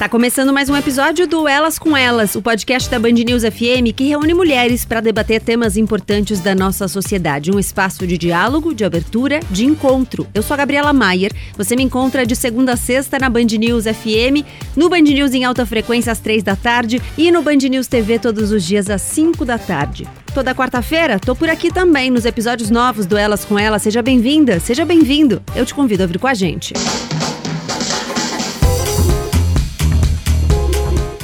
Tá começando mais um episódio do Elas com Elas, o podcast da Band News FM que reúne mulheres para debater temas importantes da nossa sociedade. Um espaço de diálogo, de abertura, de encontro. Eu sou a Gabriela Maier. Você me encontra de segunda a sexta na Band News FM, no Band News em alta frequência às três da tarde e no Band News TV todos os dias às cinco da tarde. Toda quarta-feira, tô por aqui também nos episódios novos do Elas com Elas. Seja bem-vinda, seja bem-vindo. Eu te convido a vir com a gente.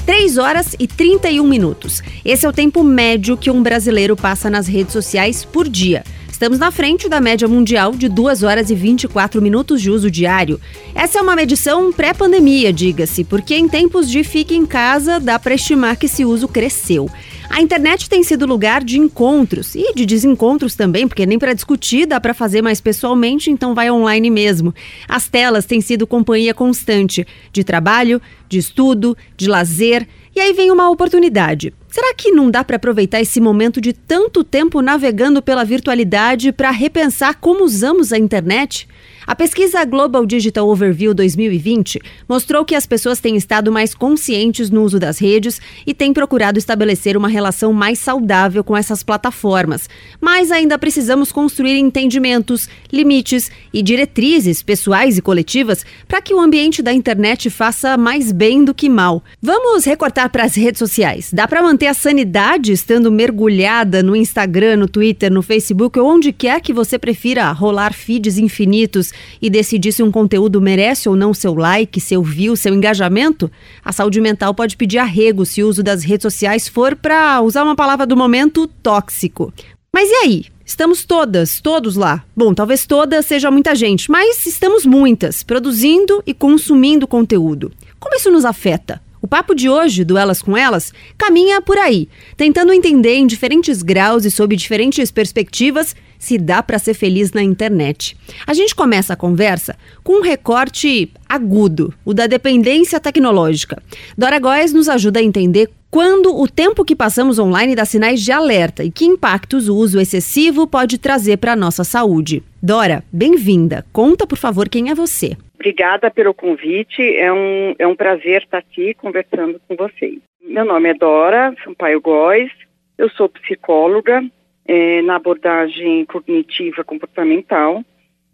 3 horas e 31 minutos. Esse é o tempo médio que um brasileiro passa nas redes sociais por dia. Estamos na frente da média mundial de 2 horas e 24 minutos de uso diário. Essa é uma medição pré-pandemia, diga-se, porque em tempos de fique em casa dá para estimar que esse uso cresceu. A internet tem sido lugar de encontros e de desencontros também, porque nem para discutir dá para fazer mais pessoalmente, então vai online mesmo. As telas têm sido companhia constante de trabalho, de estudo, de lazer. E aí vem uma oportunidade. Será que não dá para aproveitar esse momento de tanto tempo navegando pela virtualidade para repensar como usamos a internet? A pesquisa Global Digital Overview 2020 mostrou que as pessoas têm estado mais conscientes no uso das redes e têm procurado estabelecer uma relação mais saudável com essas plataformas. Mas ainda precisamos construir entendimentos, limites e diretrizes pessoais e coletivas para que o ambiente da internet faça mais bem do que mal. Vamos recortar para as redes sociais. Dá para manter a sanidade estando mergulhada no Instagram, no Twitter, no Facebook ou onde quer que você prefira rolar feeds infinitos e decidir se um conteúdo merece ou não seu like, seu view, seu engajamento, a saúde mental pode pedir arrego se o uso das redes sociais for, para usar uma palavra do momento, tóxico. Mas e aí? Estamos todas, todos lá. Bom, talvez todas seja muita gente, mas estamos muitas, produzindo e consumindo conteúdo. Como isso nos afeta? O papo de hoje, do Elas com Elas, caminha por aí, tentando entender em diferentes graus e sob diferentes perspectivas se dá para ser feliz na internet. A gente começa a conversa com um recorte agudo, o da dependência tecnológica. Dora Góes nos ajuda a entender quando o tempo que passamos online dá sinais de alerta e que impactos o uso excessivo pode trazer para a nossa saúde. Dora, bem-vinda. Conta, por favor, quem é você. Obrigada pelo convite. É um, é um prazer estar aqui conversando com vocês. Meu nome é Dora Sampaio Góes. Eu sou psicóloga, é, na abordagem cognitiva comportamental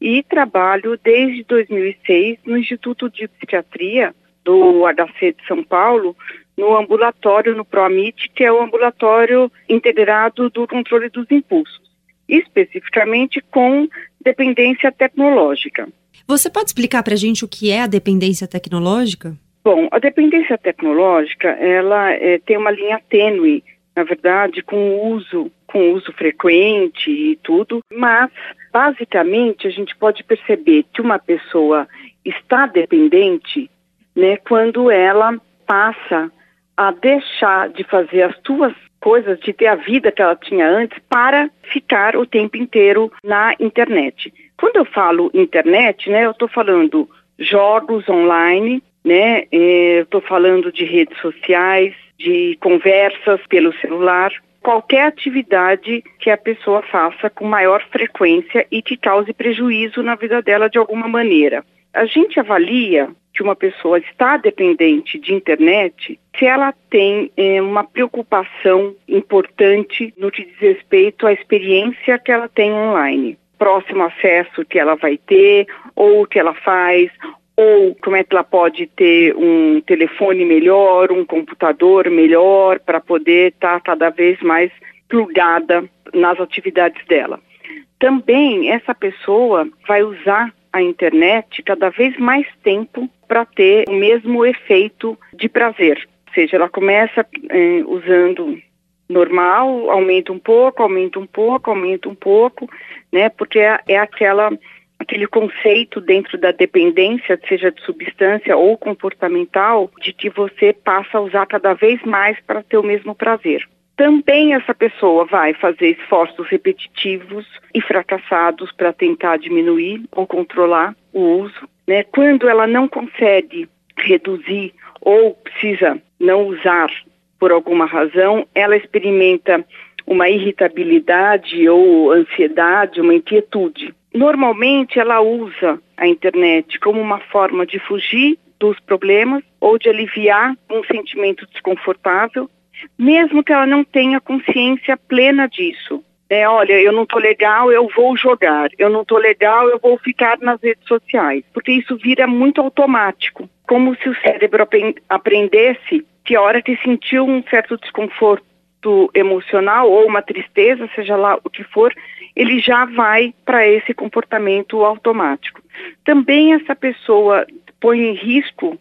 e trabalho desde 2006 no Instituto de Psiquiatria do HC de São Paulo, no ambulatório, no PROAMIT, que é o ambulatório integrado do controle dos impulsos, especificamente com dependência tecnológica. Você pode explicar para a gente o que é a dependência tecnológica? Bom, a dependência tecnológica, ela é, tem uma linha tênue na verdade, com o uso, com uso frequente e tudo, mas basicamente a gente pode perceber que uma pessoa está dependente, né, quando ela passa a deixar de fazer as suas coisas, de ter a vida que ela tinha antes, para ficar o tempo inteiro na internet. Quando eu falo internet, né, eu estou falando jogos online, né, eh, estou falando de redes sociais, de conversas pelo celular, qualquer atividade que a pessoa faça com maior frequência e que cause prejuízo na vida dela de alguma maneira. A gente avalia que uma pessoa está dependente de internet se ela tem eh, uma preocupação importante no que diz respeito à experiência que ela tem online. Próximo acesso que ela vai ter, ou o que ela faz, ou como é que ela pode ter um telefone melhor, um computador melhor para poder estar tá cada vez mais plugada nas atividades dela. Também essa pessoa vai usar a internet cada vez mais tempo para ter o mesmo efeito de prazer. Ou seja, ela começa eh, usando normal, aumenta um pouco, aumenta um pouco, aumenta um pouco, né? Porque é, é aquela aquele conceito dentro da dependência, seja de substância ou comportamental, de que você passa a usar cada vez mais para ter o mesmo prazer. Também essa pessoa vai fazer esforços repetitivos e fracassados para tentar diminuir ou controlar o uso. Né? Quando ela não consegue reduzir ou precisa não usar por alguma razão, ela experimenta uma irritabilidade ou ansiedade, uma inquietude. Normalmente ela usa a internet como uma forma de fugir dos problemas ou de aliviar um sentimento desconfortável, mesmo que ela não tenha consciência plena disso. É, olha, eu não estou legal, eu vou jogar. Eu não estou legal, eu vou ficar nas redes sociais. Porque isso vira muito automático. Como se o cérebro aprendesse que a hora que sentiu um certo desconforto emocional ou uma tristeza, seja lá o que for, ele já vai para esse comportamento automático. Também essa pessoa põe em risco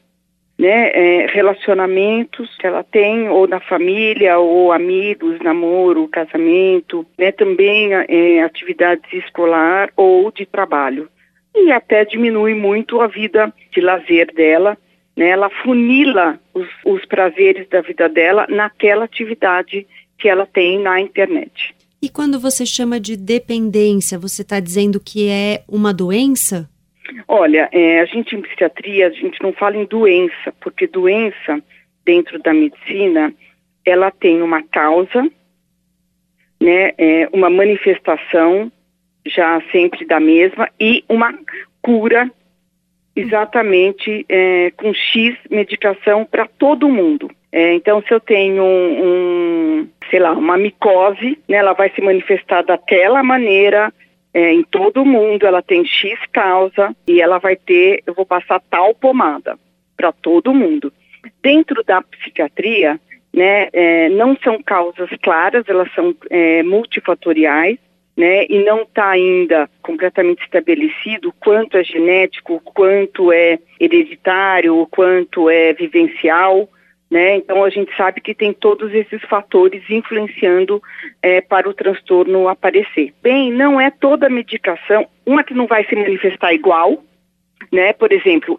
né, é, relacionamentos que ela tem, ou na família, ou amigos, namoro, casamento, né, também é, atividades escolar ou de trabalho. E até diminui muito a vida de lazer dela, né, ela funila os, os prazeres da vida dela naquela atividade que ela tem na internet. E quando você chama de dependência, você está dizendo que é uma doença? Olha, é, a gente em psiquiatria, a gente não fala em doença, porque doença, dentro da medicina, ela tem uma causa, né, é, uma manifestação, já sempre da mesma, e uma cura, exatamente é, com X medicação para todo mundo. É, então, se eu tenho um, um, sei lá, uma micose, né, ela vai se manifestar daquela maneira é, em todo mundo, ela tem X causa e ela vai ter, eu vou passar tal pomada para todo mundo. Dentro da psiquiatria, né, é, não são causas claras, elas são é, multifatoriais, né, e não está ainda completamente estabelecido quanto é genético, quanto é hereditário, quanto é vivencial. Né? Então a gente sabe que tem todos esses fatores influenciando é, para o transtorno aparecer. Bem, não é toda medicação, uma que não vai se manifestar igual, né? Por exemplo,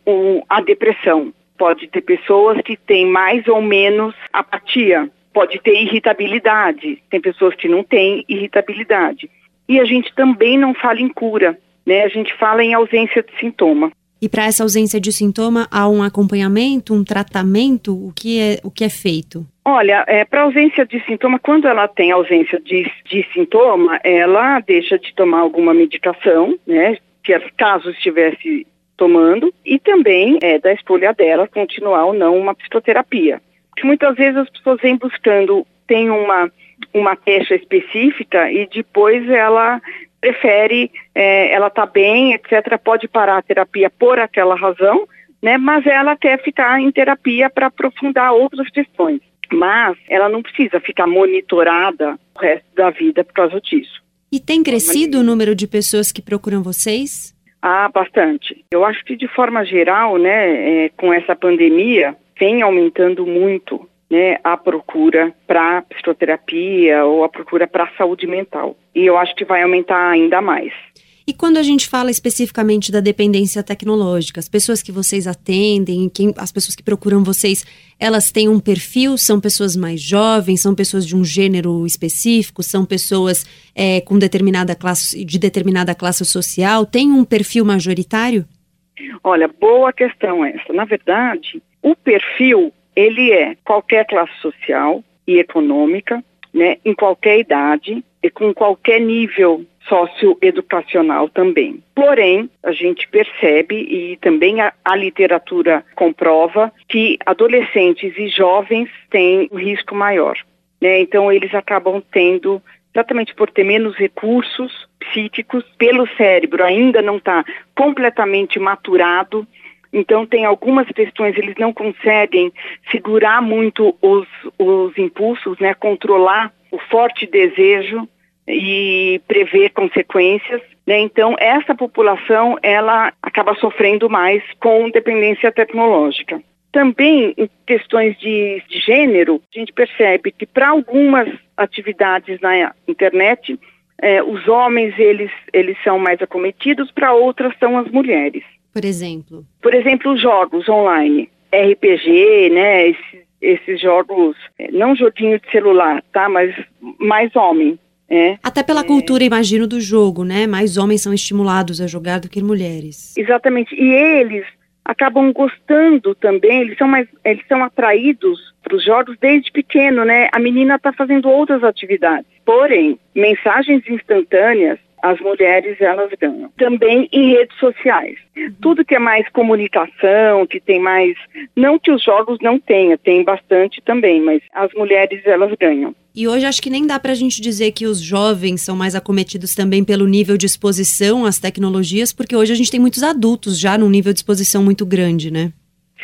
a depressão. Pode ter pessoas que têm mais ou menos apatia, pode ter irritabilidade, tem pessoas que não têm irritabilidade. E a gente também não fala em cura, né? A gente fala em ausência de sintoma. E para essa ausência de sintoma, há um acompanhamento, um tratamento? O que é, o que é feito? Olha, é, para ausência de sintoma, quando ela tem ausência de, de sintoma, ela deixa de tomar alguma medicação, né? Se caso estivesse tomando, e também é da escolha dela continuar ou não uma psicoterapia. Porque muitas vezes as pessoas vêm buscando, tem uma, uma queixa específica e depois ela prefere, é, ela está bem, etc., pode parar a terapia por aquela razão, né? Mas ela quer ficar em terapia para aprofundar outras questões. Mas ela não precisa ficar monitorada o resto da vida por causa disso. E tem crescido o número de pessoas que procuram vocês? Ah, bastante. Eu acho que de forma geral, né, é, com essa pandemia, vem aumentando muito né, a procura para psicoterapia ou a procura para saúde mental. E eu acho que vai aumentar ainda mais. E quando a gente fala especificamente da dependência tecnológica, as pessoas que vocês atendem, quem, as pessoas que procuram vocês, elas têm um perfil? São pessoas mais jovens? São pessoas de um gênero específico? São pessoas é, com determinada classe, de determinada classe social? Tem um perfil majoritário? Olha, boa questão essa. Na verdade, o perfil ele é qualquer classe social e econômica, né, em qualquer idade e com qualquer nível socioeducacional também. Porém, a gente percebe e também a, a, literatura comprova que adolescentes e jovens têm um risco maior. Né? Então, eles acabam tendo, exatamente por ter menos recursos psíquicos, pelo cérebro ainda não está completamente maturado então, tem algumas questões, eles não conseguem segurar muito os, os impulsos, né, controlar o forte desejo e prever consequências. Né? Então, essa população, ela acaba sofrendo mais com dependência tecnológica. Também, em questões de, de gênero, a gente percebe que para algumas atividades na internet, eh, os homens, eles, eles são mais acometidos, para outras são as mulheres por exemplo? Por exemplo, jogos online, RPG, né? Esses, esses jogos, é, não joguinho de celular, tá? Mas mais homem. É. Até pela é. cultura, imagino, do jogo, né? Mais homens são estimulados a jogar do que mulheres. Exatamente. E eles acabam gostando também, eles são mais, eles são atraídos para os jogos desde pequeno, né? A menina está fazendo outras atividades. Porém, mensagens instantâneas as mulheres elas ganham. Também em redes sociais. Uhum. Tudo que é mais comunicação, que tem mais. Não que os jogos não tenha, tem bastante também, mas as mulheres elas ganham. E hoje acho que nem dá para a gente dizer que os jovens são mais acometidos também pelo nível de exposição às tecnologias, porque hoje a gente tem muitos adultos já num nível de exposição muito grande, né?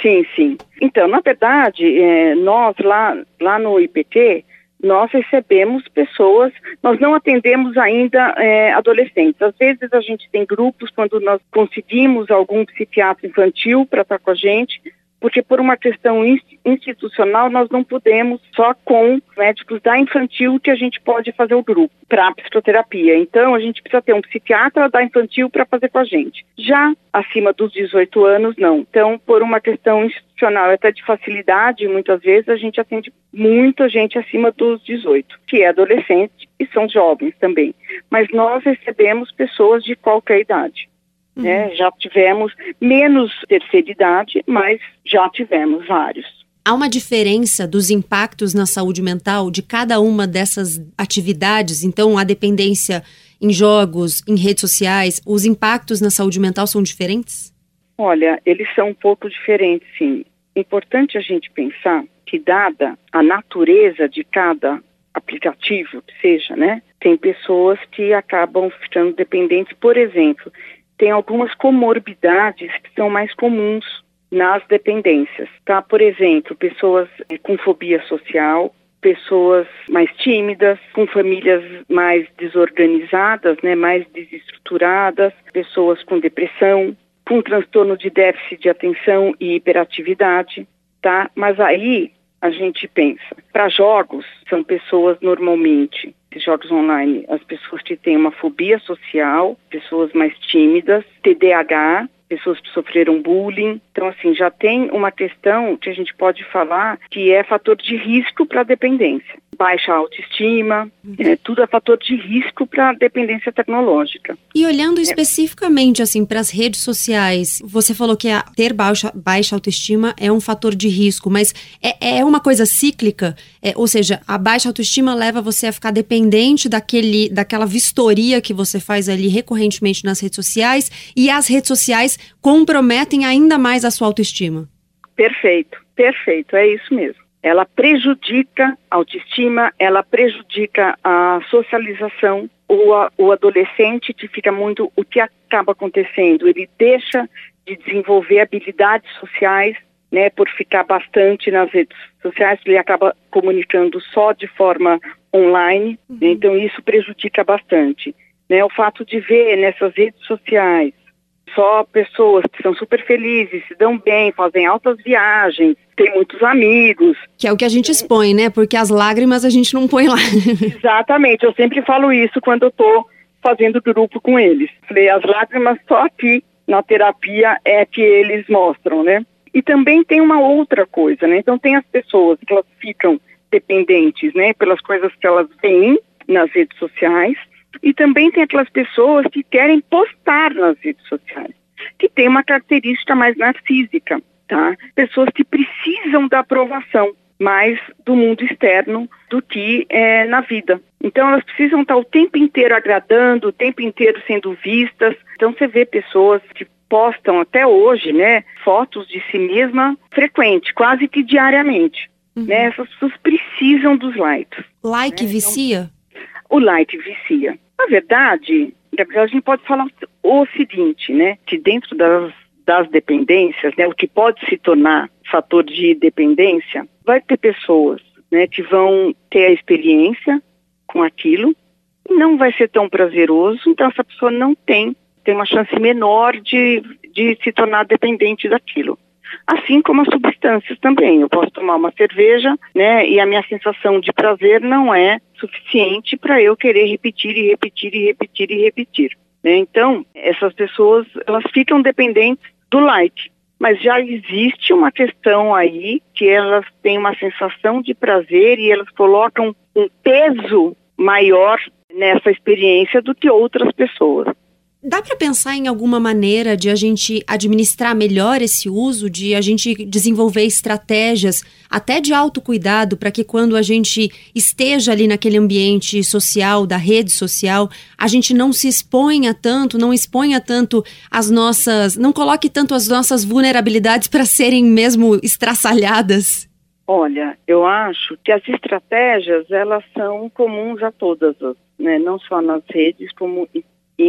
Sim, sim. Então, na verdade, é, nós lá, lá no IPT, nós recebemos pessoas, nós não atendemos ainda é, adolescentes. Às vezes a gente tem grupos quando nós conseguimos algum psiquiatra infantil para estar com a gente, porque por uma questão institucional nós não podemos só com médicos da infantil que a gente pode fazer o grupo para psicoterapia. Então a gente precisa ter um psiquiatra da infantil para fazer com a gente. Já acima dos 18 anos não. Então por uma questão institucional até de facilidade, muitas vezes a gente atende muita gente acima dos 18, que é adolescente e são jovens também. Mas nós recebemos pessoas de qualquer idade. Uhum. Né? Já tivemos menos terceira idade, mas já tivemos vários. Há uma diferença dos impactos na saúde mental de cada uma dessas atividades? Então, a dependência em jogos, em redes sociais, os impactos na saúde mental são diferentes? Olha, eles são um pouco diferentes, sim. Importante a gente pensar que, dada a natureza de cada aplicativo, que seja, né, tem pessoas que acabam ficando dependentes, por exemplo, tem algumas comorbidades que são mais comuns nas dependências, tá? Por exemplo, pessoas eh, com fobia social, pessoas mais tímidas, com famílias mais desorganizadas, né, mais desestruturadas, pessoas com depressão, com transtorno de déficit de atenção e hiperatividade, tá? Mas aí a gente pensa, para jogos são pessoas normalmente jogos online, as pessoas que têm uma fobia social, pessoas mais tímidas, TDAH, pessoas que sofreram bullying. Então, assim, já tem uma questão que a gente pode falar que é fator de risco para a dependência baixa autoestima, é, tudo é fator de risco para a dependência tecnológica. E olhando especificamente assim para as redes sociais, você falou que a, ter baixa, baixa autoestima é um fator de risco, mas é, é uma coisa cíclica, é, ou seja, a baixa autoestima leva você a ficar dependente daquele, daquela vistoria que você faz ali recorrentemente nas redes sociais e as redes sociais comprometem ainda mais a sua autoestima. Perfeito, perfeito, é isso mesmo ela prejudica a autoestima, ela prejudica a socialização. O, o adolescente que fica muito, o que acaba acontecendo? Ele deixa de desenvolver habilidades sociais, né, por ficar bastante nas redes sociais, ele acaba comunicando só de forma online, uhum. né, então isso prejudica bastante. Né, o fato de ver nessas redes sociais só pessoas que são super felizes, se dão bem, fazem altas viagens, têm muitos amigos. Que é o que a gente expõe, né? Porque as lágrimas a gente não põe lá. Exatamente, eu sempre falo isso quando eu tô fazendo grupo com eles. Falei, as lágrimas só aqui na terapia é que eles mostram, né? E também tem uma outra coisa, né? Então tem as pessoas que elas ficam dependentes, né? Pelas coisas que elas veem nas redes sociais e também tem aquelas pessoas que querem postar nas redes sociais, que tem uma característica mais narcísica, tá? Pessoas que precisam da aprovação mais do mundo externo do que é, na vida. Então elas precisam estar o tempo inteiro agradando, o tempo inteiro sendo vistas. Então você vê pessoas que postam até hoje, né, fotos de si mesma frequente, quase que diariamente. Uhum. Né? Essas pessoas precisam dos likes. Like né? vicia? Então, o like vicia. Na verdade, a gente pode falar o seguinte, né? Que dentro das, das dependências, né, o que pode se tornar fator de dependência, vai ter pessoas né, que vão ter a experiência com aquilo, não vai ser tão prazeroso, então essa pessoa não tem, tem uma chance menor de, de se tornar dependente daquilo assim como as substâncias também. Eu posso tomar uma cerveja, né, e a minha sensação de prazer não é suficiente para eu querer repetir e repetir e repetir e repetir. Né? Então, essas pessoas, elas ficam dependentes do like. Mas já existe uma questão aí que elas têm uma sensação de prazer e elas colocam um peso maior nessa experiência do que outras pessoas. Dá para pensar em alguma maneira de a gente administrar melhor esse uso, de a gente desenvolver estratégias até de autocuidado para que quando a gente esteja ali naquele ambiente social, da rede social, a gente não se exponha tanto, não exponha tanto as nossas, não coloque tanto as nossas vulnerabilidades para serem mesmo estraçalhadas? Olha, eu acho que as estratégias elas são comuns a todas, né? não só nas redes como em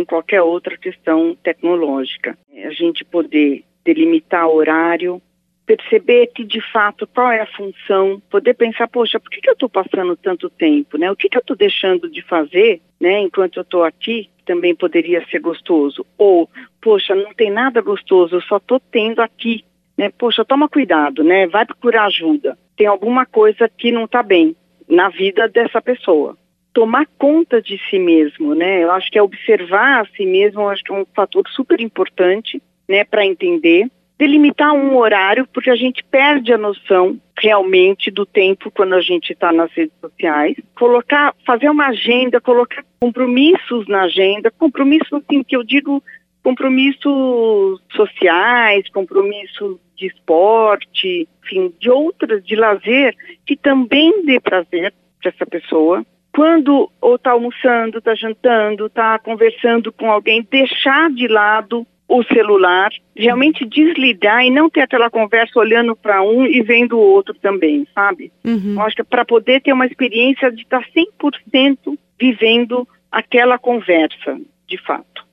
qualquer outra questão tecnológica. A gente poder delimitar horário, perceber que de fato qual é a função, poder pensar, poxa, por que, que eu estou passando tanto tempo, né? O que, que eu estou deixando de fazer, né? Enquanto eu estou aqui, também poderia ser gostoso. Ou, poxa, não tem nada gostoso, eu só estou tendo aqui, né? Poxa, toma cuidado, né? Vai procurar ajuda. Tem alguma coisa que não está bem na vida dessa pessoa tomar conta de si mesmo, né? Eu acho que é observar a si mesmo, acho que é um fator super importante, né, para entender. Delimitar um horário, porque a gente perde a noção realmente do tempo quando a gente está nas redes sociais. Colocar, fazer uma agenda, colocar compromissos na agenda, compromissos assim que eu digo compromissos sociais, compromissos de esporte, enfim, de outras, de lazer, que também dê prazer para essa pessoa quando ou está almoçando, está jantando, está conversando com alguém, deixar de lado o celular, realmente desligar e não ter aquela conversa olhando para um e vendo o outro também, sabe? Uhum. Acho que é para poder ter uma experiência de estar tá 100% vivendo aquela conversa, de fato.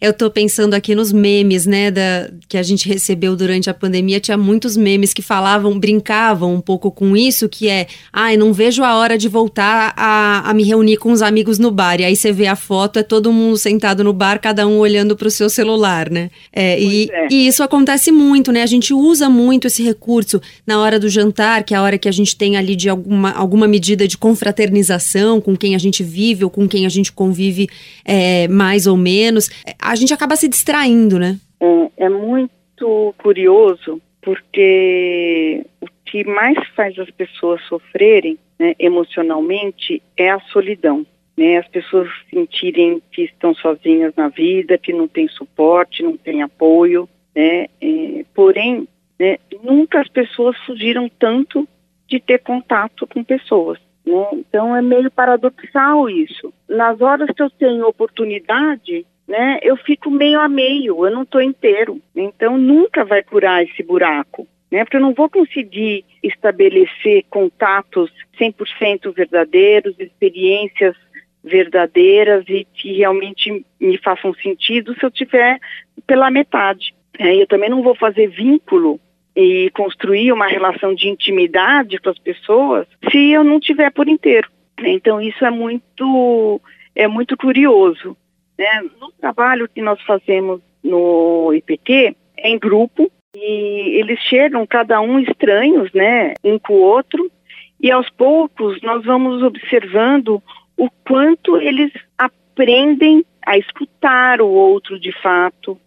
Eu tô pensando aqui nos memes, né, da, que a gente recebeu durante a pandemia. Tinha muitos memes que falavam, brincavam um pouco com isso, que é, ai, ah, não vejo a hora de voltar a, a me reunir com os amigos no bar. E aí você vê a foto, é todo mundo sentado no bar, cada um olhando para o seu celular, né? É, e, é. e isso acontece muito, né? A gente usa muito esse recurso na hora do jantar, que é a hora que a gente tem ali de alguma, alguma medida de confraternização com quem a gente vive ou com quem a gente convive é, mais ou menos a gente acaba se distraindo, né? É, é muito curioso porque o que mais faz as pessoas sofrerem né, emocionalmente é a solidão. Né, as pessoas sentirem que estão sozinhas na vida, que não tem suporte, não tem apoio, né, é, porém, né, nunca as pessoas fugiram tanto de ter contato com pessoas. Né, então é meio paradoxal isso. Nas horas que eu tenho oportunidade, né, eu fico meio a meio, eu não estou inteiro. Então nunca vai curar esse buraco. Né, porque eu não vou conseguir estabelecer contatos 100% verdadeiros, experiências verdadeiras e que realmente me façam sentido se eu tiver pela metade. É, eu também não vou fazer vínculo e construir uma relação de intimidade com as pessoas se eu não tiver por inteiro. Então isso é muito é muito curioso. Né? No trabalho que nós fazemos no IPT, é em grupo, e eles chegam cada um estranhos, né, um com o outro, e aos poucos nós vamos observando o quanto eles aprendem a escutar o outro de fato,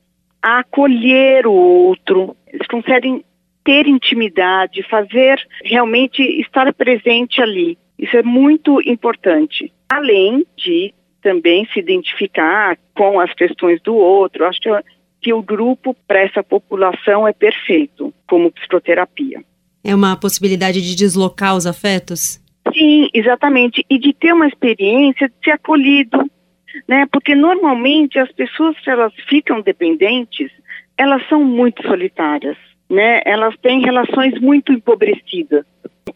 a acolher o outro. Eles conseguem ter intimidade, fazer realmente estar presente ali. Isso é muito importante. Além de também se identificar com as questões do outro. Acho que, o grupo para essa população é perfeito como psicoterapia. É uma possibilidade de deslocar os afetos? Sim, exatamente. E de ter uma experiência de ser acolhido, né? Porque normalmente as pessoas que elas ficam dependentes, elas são muito solitárias, né? Elas têm relações muito empobrecidas.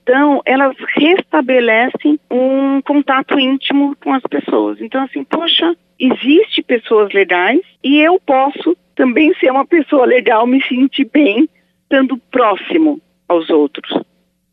Então, elas restabelecem um contato íntimo com as pessoas. Então, assim, poxa, existe pessoas legais e eu posso também ser uma pessoa legal, me sentir bem, estando próximo aos outros,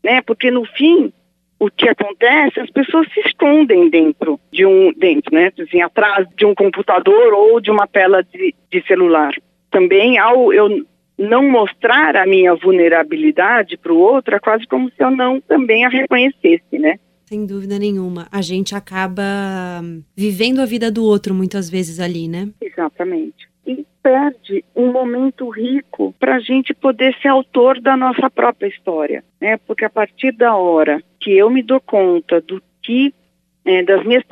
né? Porque no fim, o que acontece, as pessoas se escondem dentro de um, dentro, né? Assim, atrás de um computador ou de uma tela de, de celular. Também ao eu não mostrar a minha vulnerabilidade para o outro é quase como se eu não também a reconhecesse, né? Sem dúvida nenhuma. A gente acaba vivendo a vida do outro muitas vezes ali, né? Exatamente. E perde um momento rico para a gente poder ser autor da nossa própria história, né? Porque a partir da hora que eu me dou conta do que, é, das minhas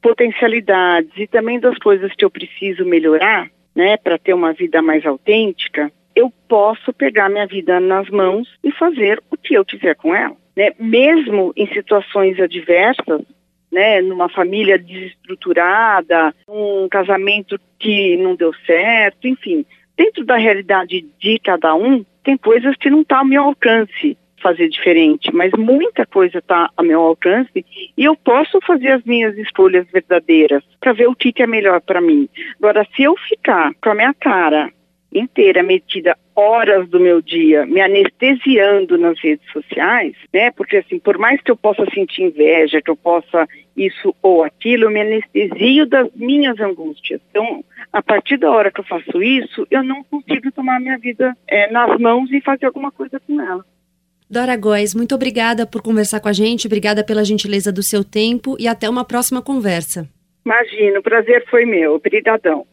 potencialidades e também das coisas que eu preciso melhorar, né, para ter uma vida mais autêntica, eu posso pegar minha vida nas mãos e fazer o que eu quiser com ela, né? Mesmo em situações adversas, né, numa família desestruturada, um casamento que não deu certo, enfim, dentro da realidade de cada um, tem coisas que não estão tá ao meu alcance fazer diferente, mas muita coisa está ao meu alcance e eu posso fazer as minhas escolhas verdadeiras para ver o que, que é melhor para mim. Agora, se eu ficar com a minha cara inteira metida horas do meu dia me anestesiando nas redes sociais, né? Porque assim, por mais que eu possa sentir inveja, que eu possa isso ou aquilo, eu me anestesio das minhas angústias. Então, a partir da hora que eu faço isso, eu não consigo tomar minha vida é, nas mãos e fazer alguma coisa com ela. Dora Góes, muito obrigada por conversar com a gente, obrigada pela gentileza do seu tempo e até uma próxima conversa. Imagino, o prazer foi meu. Obrigadão.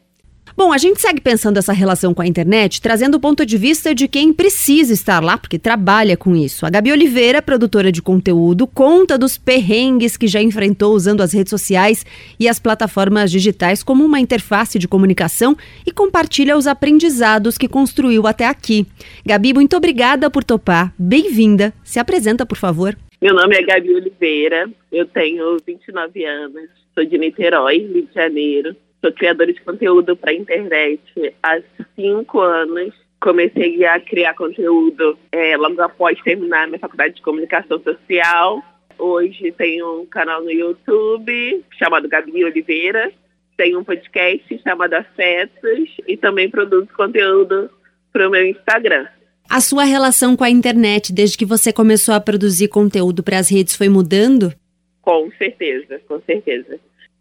Bom, a gente segue pensando essa relação com a internet, trazendo o ponto de vista de quem precisa estar lá, porque trabalha com isso. A Gabi Oliveira, produtora de conteúdo, conta dos perrengues que já enfrentou usando as redes sociais e as plataformas digitais como uma interface de comunicação e compartilha os aprendizados que construiu até aqui. Gabi, muito obrigada por topar. Bem-vinda. Se apresenta, por favor. Meu nome é Gabi Oliveira, eu tenho 29 anos, sou de Niterói, Rio de Janeiro. Sou criadora de conteúdo para internet há cinco anos. Comecei a criar conteúdo é, logo após terminar minha faculdade de comunicação social. Hoje tenho um canal no YouTube chamado Gabi Oliveira. Tenho um podcast chamado Afetos e também produzo conteúdo para o meu Instagram. A sua relação com a internet, desde que você começou a produzir conteúdo para as redes, foi mudando? Com certeza, com certeza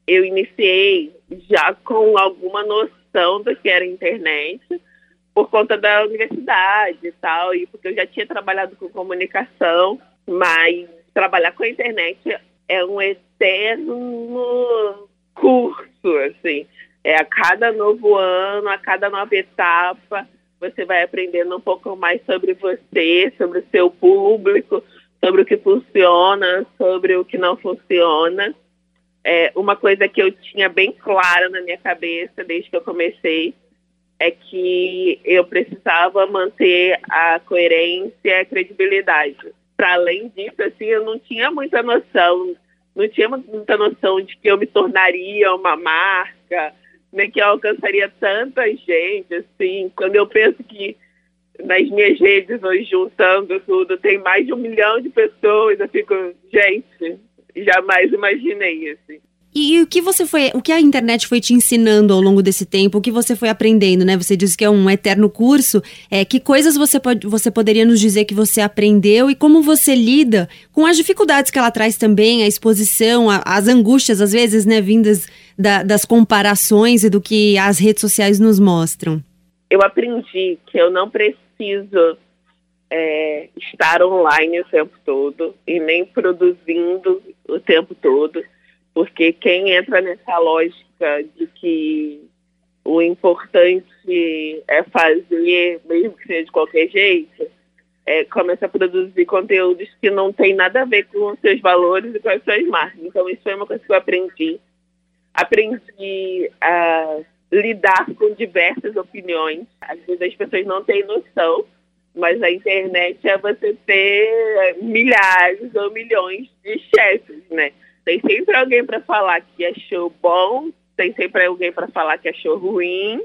eu iniciei já com alguma noção do que era internet, por conta da universidade e tal, e porque eu já tinha trabalhado com comunicação, mas trabalhar com a internet é um eterno curso, assim. É a cada novo ano, a cada nova etapa, você vai aprendendo um pouco mais sobre você, sobre o seu público, sobre o que funciona, sobre o que não funciona é, uma coisa que eu tinha bem clara na minha cabeça desde que eu comecei é que eu precisava manter a coerência e a credibilidade. Para além disso, assim, eu não tinha muita noção, não tinha muita noção de que eu me tornaria uma marca, nem que eu alcançaria tanta gente, assim. Quando eu penso que nas minhas redes, hoje juntando tudo, tem mais de um milhão de pessoas, eu fico, gente, jamais imaginei, assim. E, e, o que você foi, o que a internet foi te ensinando ao longo desse tempo, o que você foi aprendendo, né? Você disse que é um eterno curso. É, que coisas você, pode, você poderia nos dizer que você aprendeu e como você lida com as dificuldades que ela traz também, a exposição, a, as angústias, às vezes, né, vindas da, das comparações e do que as redes sociais nos mostram? Eu aprendi que eu não preciso é, estar online o tempo todo e nem produzindo o tempo todo, porque quem entra nessa lógica de que o importante é fazer, mesmo que seja de qualquer jeito, é, começa a produzir conteúdos que não tem nada a ver com os seus valores e com as suas marcas. Então, isso foi uma coisa que eu aprendi. Aprendi a lidar com diversas opiniões. Às vezes as pessoas não têm noção mas a internet é você ter milhares ou milhões de chefes, né? Tem sempre alguém para falar que achou bom, tem sempre alguém para falar que achou ruim,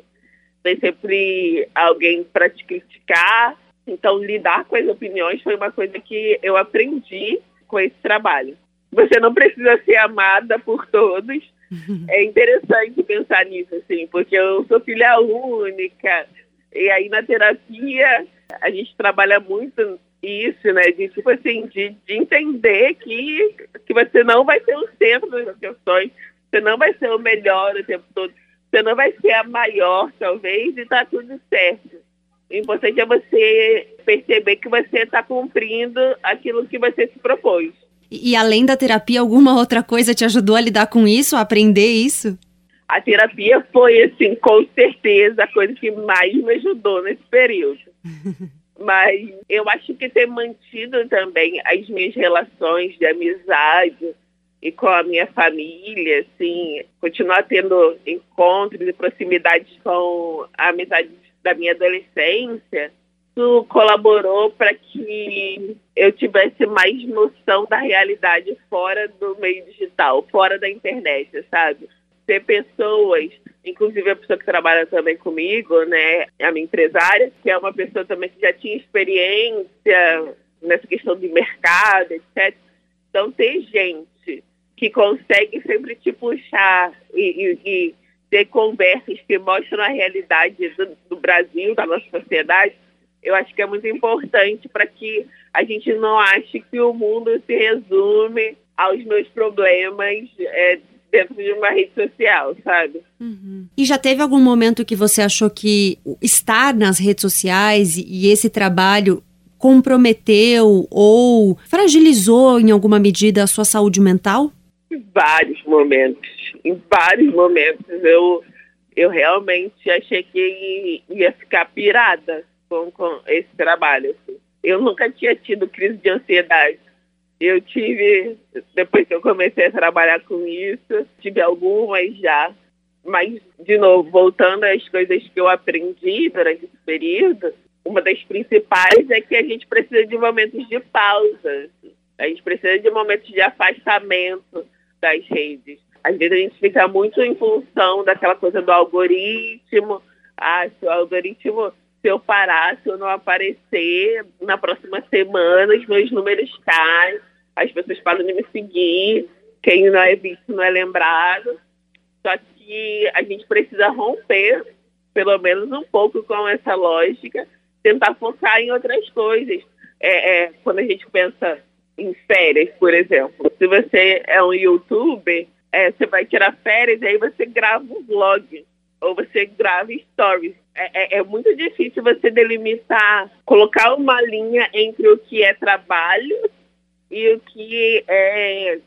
tem sempre alguém para te criticar. Então, lidar com as opiniões foi uma coisa que eu aprendi com esse trabalho. Você não precisa ser amada por todos. É interessante pensar nisso, assim, porque eu sou filha única. E aí, na terapia, a gente trabalha muito isso, né? De tipo assim, de, de entender que, que você não vai ser o centro das questões, você não vai ser o melhor o tempo todo, você não vai ser a maior, talvez, e tá tudo certo. O importante é você perceber que você está cumprindo aquilo que você se propôs. E, e além da terapia, alguma outra coisa te ajudou a lidar com isso, a aprender isso? A terapia foi, assim, com certeza, a coisa que mais me ajudou nesse período. Mas eu acho que ter mantido também as minhas relações de amizade e com a minha família, assim, continuar tendo encontros e proximidades com a amizade da minha adolescência, isso colaborou para que eu tivesse mais noção da realidade fora do meio digital, fora da internet, sabe? Ter pessoas, inclusive a pessoa que trabalha também comigo, né, a minha empresária, que é uma pessoa também que já tinha experiência nessa questão de mercado, etc. Então, ter gente que consegue sempre te puxar e, e, e ter conversas que mostram a realidade do, do Brasil, da nossa sociedade, eu acho que é muito importante para que a gente não ache que o mundo se resume aos meus problemas é, dentro de uma rede social, sabe? Uhum. E já teve algum momento que você achou que estar nas redes sociais e esse trabalho comprometeu ou fragilizou em alguma medida a sua saúde mental? Em vários momentos. Em vários momentos. Eu, eu realmente achei que ia ficar pirada com, com esse trabalho. Assim. Eu nunca tinha tido crise de ansiedade. Eu tive, depois que eu comecei a trabalhar com isso, tive algumas já. Mas, de novo, voltando às coisas que eu aprendi durante esse período, uma das principais é que a gente precisa de momentos de pausa. A gente precisa de momentos de afastamento das redes. Às vezes a gente fica muito em função daquela coisa do algoritmo. Ah, se o algoritmo se eu parar, se eu não aparecer na próxima semana, os meus números caem, as pessoas param de me seguir, quem não é visto não é lembrado. Só que a gente precisa romper, pelo menos um pouco, com essa lógica, tentar focar em outras coisas. É, é, quando a gente pensa em férias, por exemplo, se você é um youtuber, é, você vai tirar férias e aí você grava um vlog ou você grava stories. É, é, é, muito difícil você delimitar, colocar uma linha entre o que é trabalho e o que é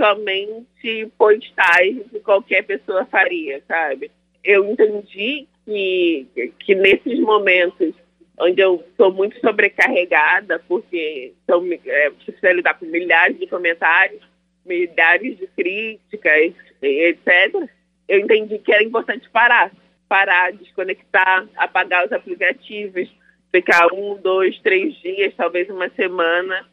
somente postagem que qualquer pessoa faria, sabe? Eu entendi que, que nesses momentos onde eu estou muito sobrecarregada, porque são, é, preciso lidar com milhares de comentários, milhares de críticas, etc., eu entendi que era importante parar. Parar, desconectar, apagar os aplicativos, ficar um, dois, três dias, talvez uma semana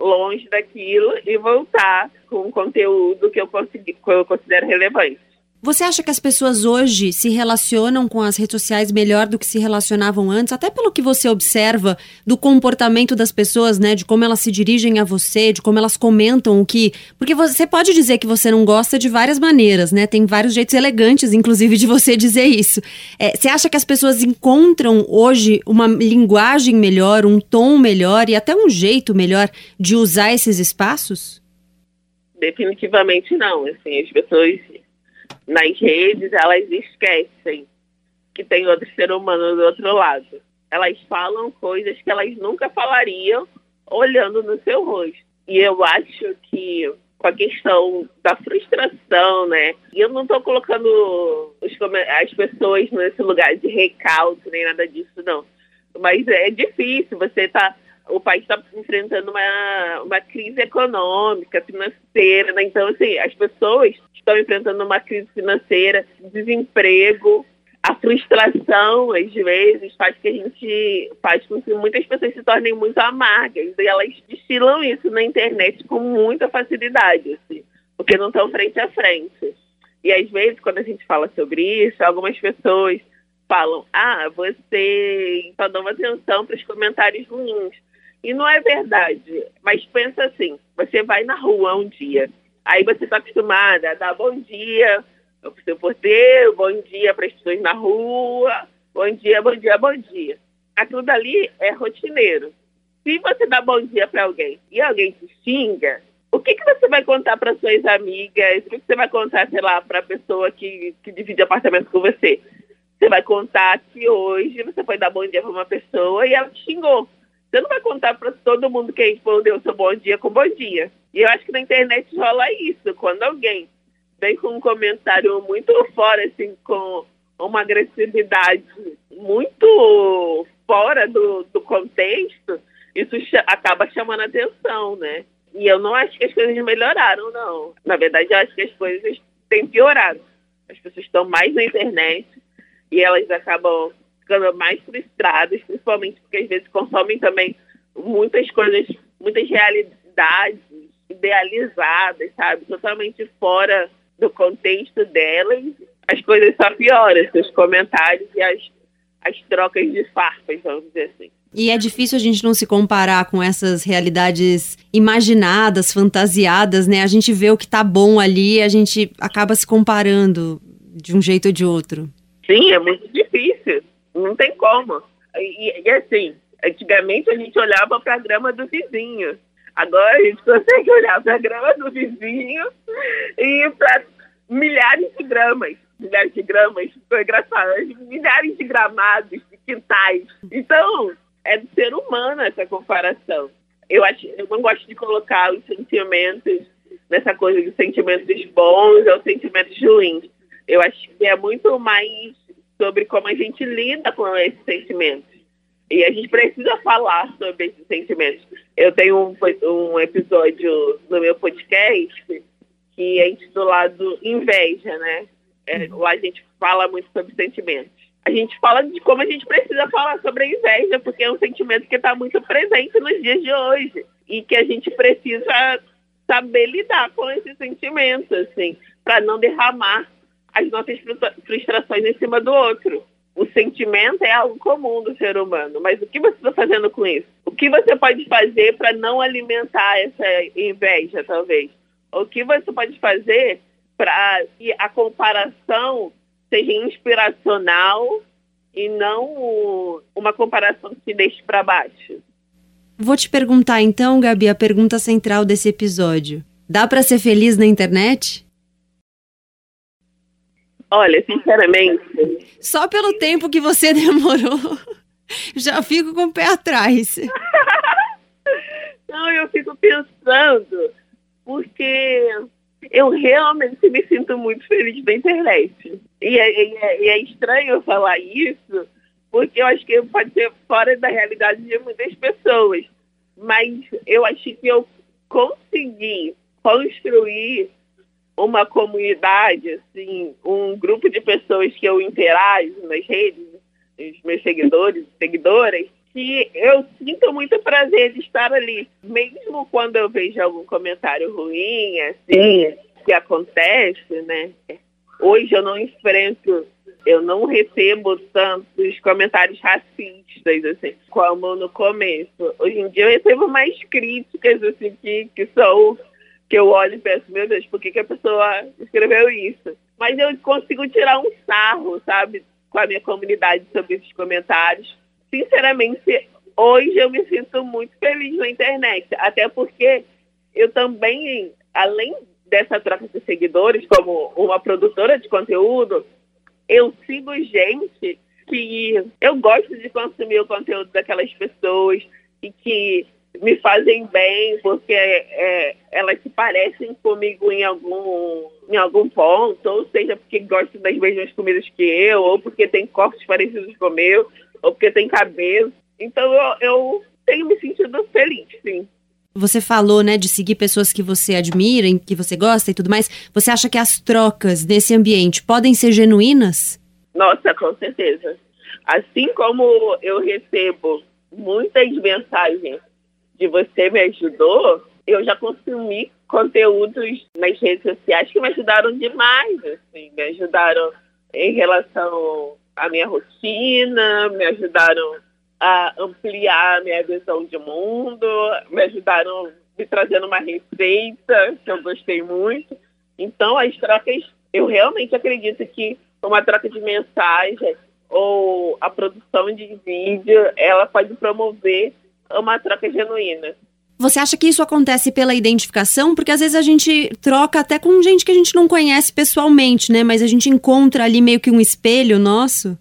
longe daquilo e voltar com conteúdo que eu, consegui, que eu considero relevante. Você acha que as pessoas hoje se relacionam com as redes sociais melhor do que se relacionavam antes? Até pelo que você observa do comportamento das pessoas, né? De como elas se dirigem a você, de como elas comentam o que. Porque você pode dizer que você não gosta de várias maneiras, né? Tem vários jeitos elegantes, inclusive, de você dizer isso. É, você acha que as pessoas encontram hoje uma linguagem melhor, um tom melhor e até um jeito melhor de usar esses espaços? Definitivamente não. Assim, as pessoas nas redes, elas esquecem que tem outro ser humano do outro lado. Elas falam coisas que elas nunca falariam olhando no seu rosto. E eu acho que com a questão da frustração, né? E eu não estou colocando os, as pessoas nesse lugar de recalque nem nada disso, não. Mas é difícil, você tá. O país está enfrentando uma, uma crise econômica, financeira, né? Então, assim, as pessoas estão enfrentando uma crise financeira, desemprego, a frustração, às vezes, faz que a gente faz com que muitas pessoas se tornem muito amargas e elas destilam isso na internet com muita facilidade, assim, porque não estão frente a frente. E às vezes, quando a gente fala sobre isso, algumas pessoas falam: ah, você só dá atenção para os comentários ruins. E não é verdade. Mas pensa assim: você vai na rua um dia Aí você está acostumada a dar bom dia para o seu porteiro, bom dia para as pessoas na rua, bom dia, bom dia, bom dia. Aquilo dali é rotineiro. Se você dá bom dia para alguém e alguém te xinga, o que, que você vai contar para suas amigas? O que, que você vai contar, sei lá, para a pessoa que, que divide apartamento com você? Você vai contar que hoje você foi dar bom dia para uma pessoa e ela te xingou. Você não vai contar para todo mundo que respondeu seu bom dia com bom dia. E eu acho que na internet rola isso. Quando alguém vem com um comentário muito fora, assim, com uma agressividade muito fora do, do contexto, isso acaba chamando atenção, né? E eu não acho que as coisas melhoraram, não. Na verdade, eu acho que as coisas têm piorado. As pessoas estão mais na internet e elas acabam ficando mais frustradas, principalmente porque às vezes consomem também muitas coisas, muitas realidades idealizadas, sabe? Totalmente fora do contexto delas. As coisas só pioram, os comentários e as, as trocas de farpas, vamos dizer assim. E é difícil a gente não se comparar com essas realidades imaginadas, fantasiadas, né? A gente vê o que tá bom ali, a gente acaba se comparando de um jeito ou de outro. Sim, é muito difícil. Não tem como. E, e assim, antigamente a gente olhava para a grama do vizinho. Agora a gente consegue olhar para a grama do vizinho e para milhares de gramas. Milhares de gramas, foi engraçado. Milhares de gramados, de quintais. Então, é do ser humano essa comparação. Eu, acho, eu não gosto de colocar os sentimentos nessa coisa de sentimentos bons ou sentimentos ruins. Eu acho que é muito mais sobre como a gente lida com esses sentimentos. E a gente precisa falar sobre esses sentimentos. Eu tenho um, um episódio no meu podcast que é intitulado Inveja, né? É, lá a gente fala muito sobre sentimentos. A gente fala de como a gente precisa falar sobre a inveja, porque é um sentimento que está muito presente nos dias de hoje e que a gente precisa saber lidar com esses sentimentos, assim, para não derramar as nossas frustrações em cima do outro. O sentimento é algo comum do ser humano, mas o que você está fazendo com isso? O que você pode fazer para não alimentar essa inveja, talvez? O que você pode fazer para que a comparação seja inspiracional e não uma comparação que te deixe para baixo? Vou te perguntar então, Gabi, a pergunta central desse episódio. Dá para ser feliz na internet? Olha, sinceramente. Só pelo tempo que você demorou, já fico com o pé atrás. Não, eu fico pensando, porque eu realmente me sinto muito feliz na internet. E é, e é, e é estranho falar isso, porque eu acho que pode ser fora da realidade de muitas pessoas. Mas eu acho que eu consegui construir uma comunidade, assim, um grupo de pessoas que eu interajo nas redes, os meus seguidores, seguidoras, que eu sinto muito prazer de estar ali. Mesmo quando eu vejo algum comentário ruim, assim, que acontece, né? Hoje eu não enfrento, eu não recebo tantos comentários racistas, assim, como no começo. Hoje em dia eu recebo mais críticas, assim, que, que são que eu olho e penso, meu Deus, por que, que a pessoa escreveu isso? Mas eu consigo tirar um sarro, sabe, com a minha comunidade sobre esses comentários. Sinceramente, hoje eu me sinto muito feliz na internet, até porque eu também, além dessa troca de seguidores, como uma produtora de conteúdo, eu sigo gente que eu gosto de consumir o conteúdo daquelas pessoas e que me fazem bem porque é, elas se parecem comigo em algum, em algum ponto, ou seja, porque gostam das mesmas comidas que eu, ou porque tem corpos parecidos com o meu, ou porque tem cabelo. Então eu, eu tenho me sentido feliz, sim. Você falou, né, de seguir pessoas que você admira, que você gosta e tudo mais. Você acha que as trocas nesse ambiente podem ser genuínas? Nossa, com certeza. Assim como eu recebo muitas mensagens de Você Me Ajudou, eu já consumi conteúdos nas redes sociais que me ajudaram demais, assim, me ajudaram em relação à minha rotina, me ajudaram a ampliar a minha visão de mundo, me ajudaram me trazendo uma receita que eu gostei muito. Então, as trocas, eu realmente acredito que uma troca de mensagem ou a produção de vídeo, ela pode promover uma troca genuína. Você acha que isso acontece pela identificação? Porque às vezes a gente troca até com gente que a gente não conhece pessoalmente, né? Mas a gente encontra ali meio que um espelho nosso.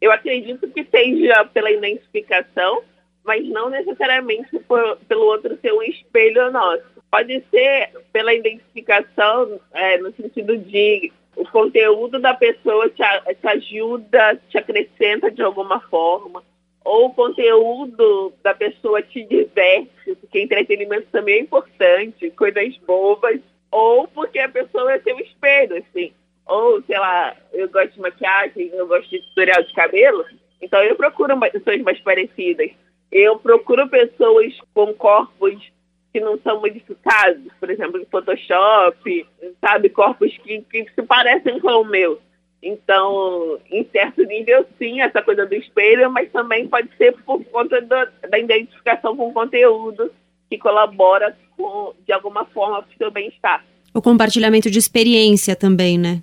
Eu acredito que seja pela identificação, mas não necessariamente por, pelo outro ser um espelho nosso. Pode ser pela identificação, é, no sentido de o conteúdo da pessoa te, te ajuda, te acrescenta de alguma forma ou o conteúdo da pessoa te diverte, porque entretenimento também é importante, coisas bobas, ou porque a pessoa é seu espelho, assim. Ou, sei lá, eu gosto de maquiagem, eu gosto de tutorial de cabelo, então eu procuro pessoas mais parecidas. Eu procuro pessoas com corpos que não são modificados, por exemplo, em Photoshop, sabe? Corpos que, que se parecem com o meu. Então, em certo nível, sim, essa coisa do espelho, mas também pode ser por conta do, da identificação com o conteúdo que colabora com, de alguma forma para o seu bem-estar. O compartilhamento de experiência também, né?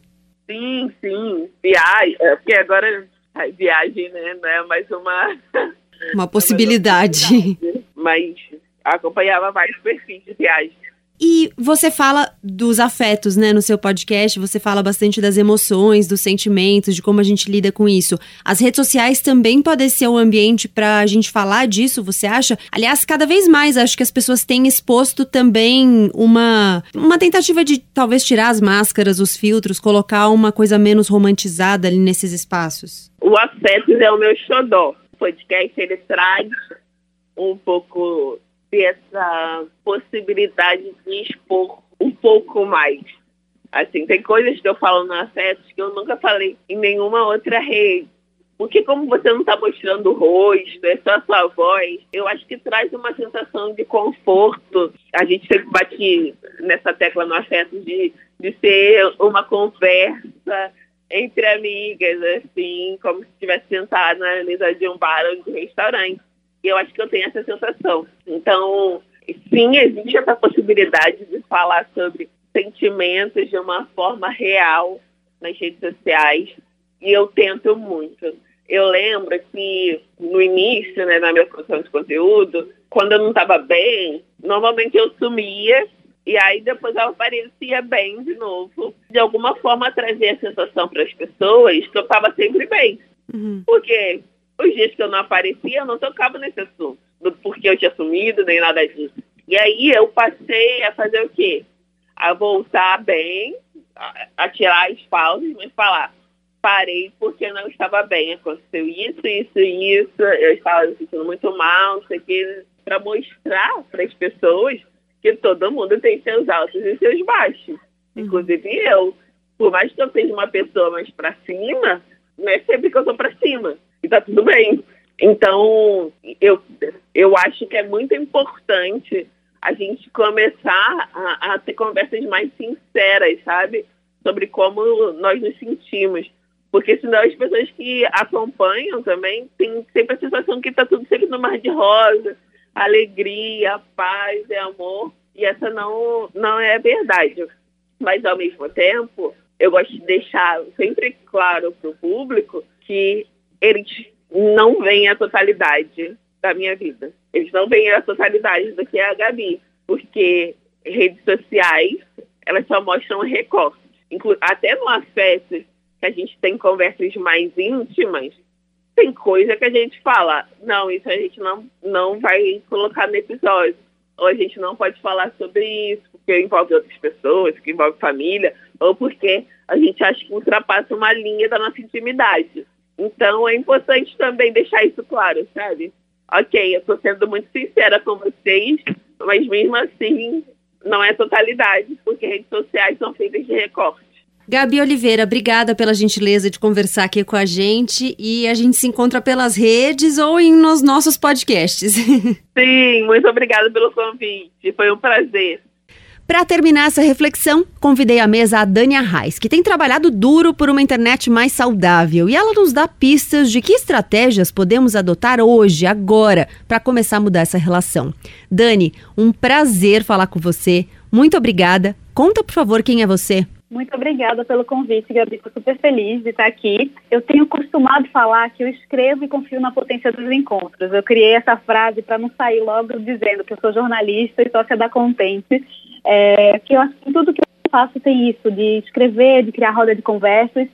Sim, sim. Viagem, é, porque agora a viagem né, não é mais uma... Uma possibilidade. mas acompanhava vários perfis de viagem. E você fala dos afetos, né, no seu podcast, você fala bastante das emoções, dos sentimentos, de como a gente lida com isso. As redes sociais também podem ser um ambiente para a gente falar disso, você acha? Aliás, cada vez mais acho que as pessoas têm exposto também uma, uma tentativa de talvez tirar as máscaras, os filtros, colocar uma coisa menos romantizada ali nesses espaços. O Afetos é o meu xodó. O podcast ele traz um pouco essa possibilidade de expor um pouco mais. Assim, tem coisas que eu falo no Afetos que eu nunca falei em nenhuma outra rede. Porque como você não está mostrando o rosto, é só a sua voz, eu acho que traz uma sensação de conforto. A gente sempre bate nessa tecla no afeto de, de ser uma conversa entre amigas, assim, como se estivesse sentada na mesa de um bar ou de um restaurante. E eu acho que eu tenho essa sensação. Então, sim, existe essa possibilidade de falar sobre sentimentos de uma forma real nas redes sociais. E eu tento muito. Eu lembro que no início, né, na minha produção de conteúdo, quando eu não estava bem, normalmente eu sumia e aí depois eu aparecia bem de novo. De alguma forma trazer a sensação para as pessoas que eu estava sempre bem. Uhum. Porque os dias que eu não aparecia, eu não tocava nesse assunto, do porquê eu tinha sumido, nem nada disso. E aí eu passei a fazer o quê? A voltar bem, a, a tirar as pausas, mas falar, parei porque não estava bem, aconteceu isso, isso, isso, eu estava me sentindo muito mal, não sei o que, para mostrar para as pessoas que todo mundo tem seus altos e seus baixos. Uhum. Inclusive eu. Por mais que eu seja uma pessoa mais para cima, não é sempre que eu sou para cima e tá tudo bem. Então, eu, eu acho que é muito importante a gente começar a, a ter conversas mais sinceras, sabe? Sobre como nós nos sentimos. Porque senão as pessoas que acompanham também têm sempre a sensação que está tudo sempre no mar de rosa, alegria, paz e amor. E essa não, não é verdade. Mas, ao mesmo tempo, eu gosto de deixar sempre claro para o público que eles não veem a totalidade da minha vida. Eles não veem a totalidade do que é a Gabi, porque redes sociais, elas só mostram recortes. Até no afeto, que a gente tem conversas mais íntimas, tem coisa que a gente fala, não, isso a gente não, não vai colocar no episódio. Ou a gente não pode falar sobre isso, porque envolve outras pessoas, que envolve família, ou porque a gente acha que ultrapassa uma linha da nossa intimidade. Então é importante também deixar isso claro, sabe? Ok, eu estou sendo muito sincera com vocês, mas mesmo assim não é totalidade, porque redes sociais são feitas de recorte. Gabi Oliveira, obrigada pela gentileza de conversar aqui com a gente e a gente se encontra pelas redes ou em nos nossos podcasts. Sim, muito obrigada pelo convite, foi um prazer. Para terminar essa reflexão, convidei à mesa a Dania Reis, que tem trabalhado duro por uma internet mais saudável. E ela nos dá pistas de que estratégias podemos adotar hoje, agora, para começar a mudar essa relação. Dani, um prazer falar com você. Muito obrigada. Conta, por favor, quem é você. Muito obrigada pelo convite, Gabi. Estou super feliz de estar aqui. Eu tenho costumado falar que eu escrevo e confio na potência dos encontros. Eu criei essa frase para não sair logo dizendo que eu sou jornalista e sócia da Contente, é, que eu acho que tudo que eu faço tem isso, de escrever, de criar roda de conversas.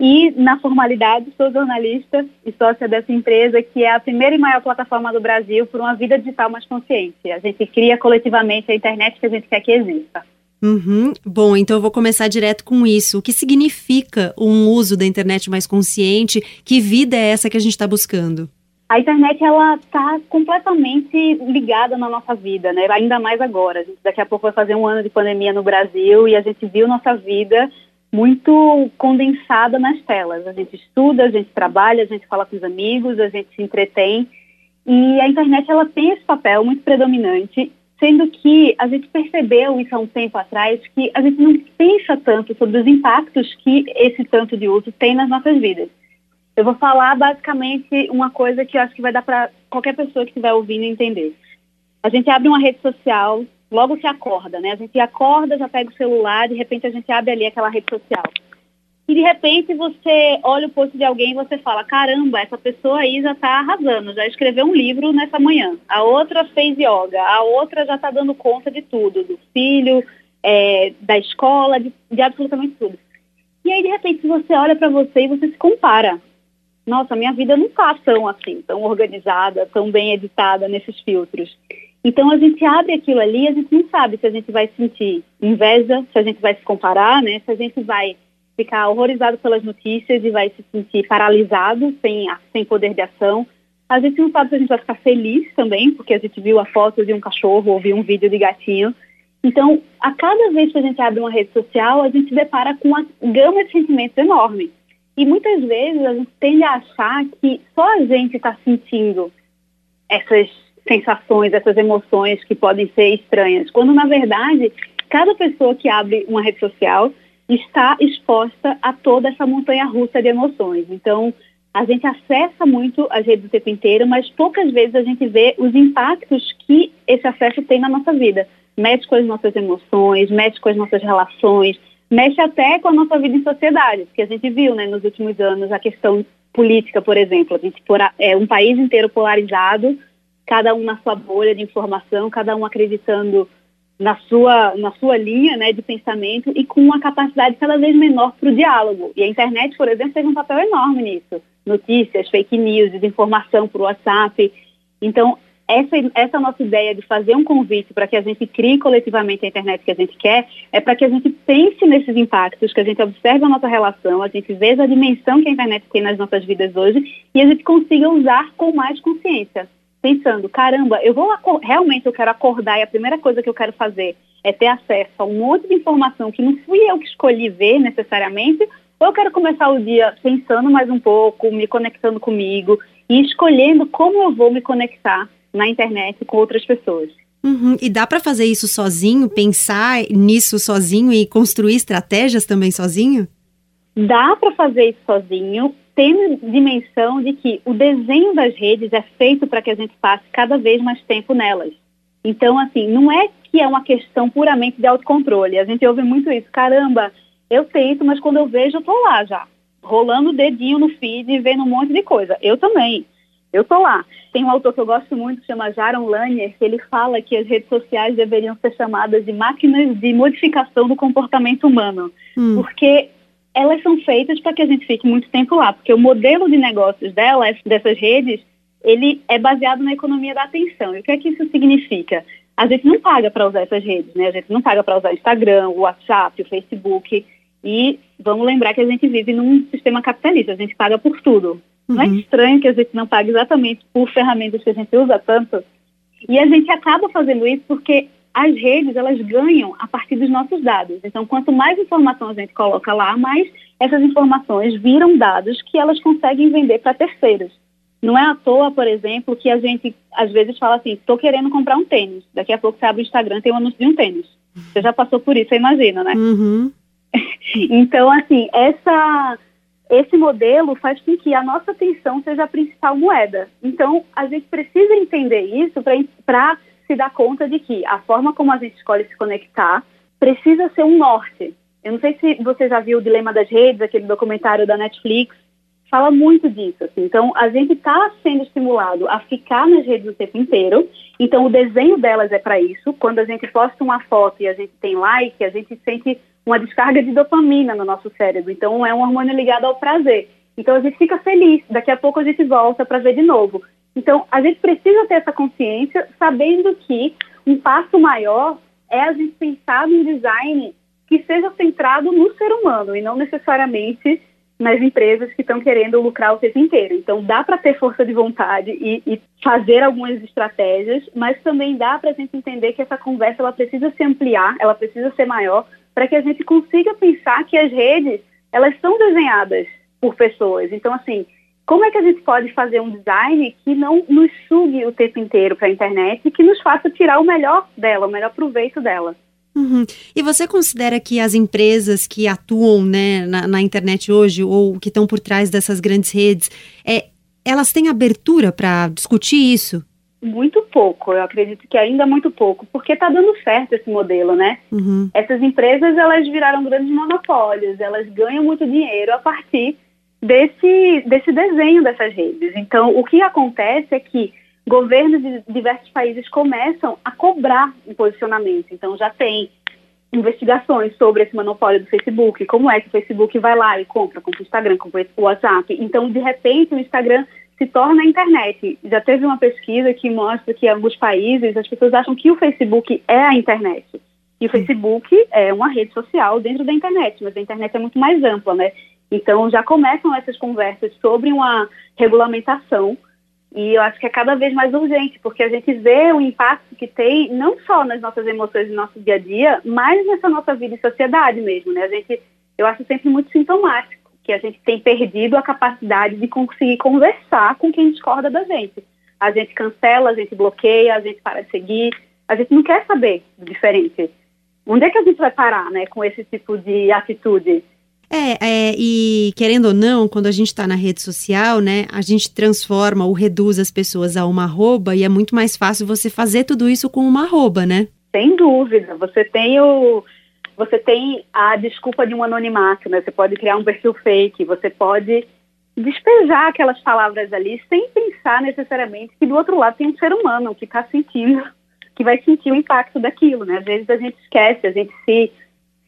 E, na formalidade, sou jornalista e sócia dessa empresa, que é a primeira e maior plataforma do Brasil por uma vida digital mais consciente. A gente cria coletivamente a internet que a gente quer que exista. Uhum. Bom, então eu vou começar direto com isso. O que significa um uso da internet mais consciente? Que vida é essa que a gente está buscando? A internet ela está completamente ligada na nossa vida, né? Ainda mais agora. A gente daqui a pouco vai fazer um ano de pandemia no Brasil e a gente viu nossa vida muito condensada nas telas. A gente estuda, a gente trabalha, a gente fala com os amigos, a gente se entretém. E a internet ela tem esse papel muito predominante, sendo que a gente percebeu isso há um tempo atrás que a gente não pensa tanto sobre os impactos que esse tanto de uso tem nas nossas vidas. Eu vou falar basicamente uma coisa que eu acho que vai dar para qualquer pessoa que estiver ouvindo entender. A gente abre uma rede social, logo que acorda, né? A gente acorda, já pega o celular, de repente a gente abre ali aquela rede social. E de repente você olha o post de alguém e você fala: caramba, essa pessoa aí já está arrasando, já escreveu um livro nessa manhã. A outra fez yoga, a outra já está dando conta de tudo, do filho, é, da escola, de, de absolutamente tudo. E aí, de repente, você olha para você e você se compara nossa, minha vida não está tão assim, tão organizada, tão bem editada nesses filtros. Então a gente abre aquilo ali, a gente não sabe se a gente vai sentir inveja, se a gente vai se comparar, né? Se a gente vai ficar horrorizado pelas notícias e vai se sentir paralisado, sem, sem poder de ação. A gente não sabe se a gente vai ficar feliz também, porque a gente viu a foto de um cachorro ou viu um vídeo de gatinho. Então, a cada vez que a gente abre uma rede social, a gente depara com uma gama de sentimentos enorme. E muitas vezes a gente tende a achar que só a gente está sentindo essas sensações, essas emoções que podem ser estranhas, quando na verdade cada pessoa que abre uma rede social está exposta a toda essa montanha russa de emoções. Então, a gente acessa muito as redes o tempo inteiro, mas poucas vezes a gente vê os impactos que esse acesso tem na nossa vida. Mexe com as nossas emoções, mexe com as nossas relações, mexe até com a nossa vida em sociedade, porque a gente viu, né, nos últimos anos a questão política, por exemplo, a gente é um país inteiro polarizado, cada um na sua bolha de informação, cada um acreditando na sua na sua linha, né, de pensamento e com uma capacidade cada vez menor para o diálogo. E a internet, por exemplo, teve um papel enorme nisso. Notícias, fake news, desinformação por WhatsApp. Então, essa, essa nossa ideia de fazer um convite para que a gente crie coletivamente a internet que a gente quer é para que a gente pense nesses impactos, que a gente observe a nossa relação, a gente veja a dimensão que a internet tem nas nossas vidas hoje e a gente consiga usar com mais consciência. Pensando, caramba, eu vou realmente eu quero acordar e a primeira coisa que eu quero fazer é ter acesso a um monte de informação que não fui eu que escolhi ver necessariamente, ou eu quero começar o dia pensando mais um pouco, me conectando comigo e escolhendo como eu vou me conectar na internet com outras pessoas. Uhum. E dá para fazer isso sozinho, pensar nisso sozinho e construir estratégias também sozinho? Dá para fazer isso sozinho, tendo dimensão de que o desenho das redes é feito para que a gente passe cada vez mais tempo nelas. Então, assim, não é que é uma questão puramente de autocontrole. A gente ouve muito isso. Caramba, eu tento, mas quando eu vejo, eu tô lá já, rolando o dedinho no feed e vendo um monte de coisa. Eu também. Eu tô lá. Tem um autor que eu gosto muito, que chama Jaron Lanier, que ele fala que as redes sociais deveriam ser chamadas de máquinas de modificação do comportamento humano. Hum. Porque elas são feitas para que a gente fique muito tempo lá. Porque o modelo de negócios delas, dessas redes, ele é baseado na economia da atenção. E o que é que isso significa? A gente não paga para usar essas redes, né? A gente não paga para usar o Instagram, o WhatsApp, o Facebook. E vamos lembrar que a gente vive num sistema capitalista, a gente paga por tudo. Não é uhum. estranho que a gente não pague exatamente por ferramentas que a gente usa tanto? E a gente acaba fazendo isso porque as redes, elas ganham a partir dos nossos dados. Então, quanto mais informação a gente coloca lá, mais essas informações viram dados que elas conseguem vender para terceiros. Não é à toa, por exemplo, que a gente às vezes fala assim, estou querendo comprar um tênis. Daqui a pouco você abre o Instagram tem um anúncio de um tênis. Você já passou por isso, imagina, né? Uhum. então, assim, essa esse modelo faz com que a nossa atenção seja a principal moeda. Então, a gente precisa entender isso para se dar conta de que a forma como a gente escolhe se conectar precisa ser um norte. Eu não sei se você já viu o Dilema das Redes, aquele documentário da Netflix, fala muito disso. Assim. Então, a gente está sendo estimulado a ficar nas redes o tempo inteiro. Então, o desenho delas é para isso. Quando a gente posta uma foto e a gente tem like, a gente sente uma descarga de dopamina no nosso cérebro. Então, é um hormônio ligado ao prazer. Então, a gente fica feliz. Daqui a pouco a gente volta para ver de novo. Então, a gente precisa ter essa consciência, sabendo que um passo maior é a gente pensar num design que seja centrado no ser humano e não necessariamente nas empresas que estão querendo lucrar o tempo inteiro. Então, dá para ter força de vontade e, e, fazer algumas estratégias, mas também dá para a gente entender que essa conversa ela precisa se ampliar, ela precisa ser maior, para que a gente consiga pensar que as redes elas são desenhadas por pessoas. Então, assim, como é que a gente pode fazer um design que não nos sugue o tempo inteiro para a internet e que nos faça tirar o melhor dela, o melhor proveito dela? Uhum. E você considera que as empresas que atuam né, na, na internet hoje ou que estão por trás dessas grandes redes, é, elas têm abertura para discutir isso? Muito pouco, eu acredito que ainda muito pouco, porque está dando certo esse modelo, né? Uhum. Essas empresas elas viraram grandes monopólios, elas ganham muito dinheiro a partir desse, desse desenho dessas redes. Então, o que acontece é que governos de diversos países começam a cobrar um posicionamento. Então, já tem investigações sobre esse monopólio do Facebook, como é que o Facebook vai lá e compra, compra o Instagram, compra o WhatsApp. Então, de repente, o Instagram se torna a internet. Já teve uma pesquisa que mostra que em alguns países as pessoas acham que o Facebook é a internet. E o Facebook é uma rede social dentro da internet, mas a internet é muito mais ampla, né? Então já começam essas conversas sobre uma regulamentação e eu acho que é cada vez mais urgente, porque a gente vê o impacto que tem não só nas nossas emoções do nosso dia a dia, mas nessa nossa vida e sociedade mesmo, né? A gente, eu acho sempre muito sintomático que a gente tem perdido a capacidade de conseguir conversar com quem discorda da gente. A gente cancela, a gente bloqueia, a gente para de seguir, a gente não quer saber do diferente. Onde é que a gente vai parar, né, com esse tipo de atitude? É, é, e querendo ou não, quando a gente está na rede social, né, a gente transforma ou reduz as pessoas a uma arroba e é muito mais fácil você fazer tudo isso com uma arroba, né? Sem dúvida. Você tem o. Você tem a desculpa de um anonimato, né? Você pode criar um perfil fake, você pode despejar aquelas palavras ali sem pensar necessariamente que do outro lado tem um ser humano que está sentindo, que vai sentir o impacto daquilo, né? Às vezes a gente esquece, a gente se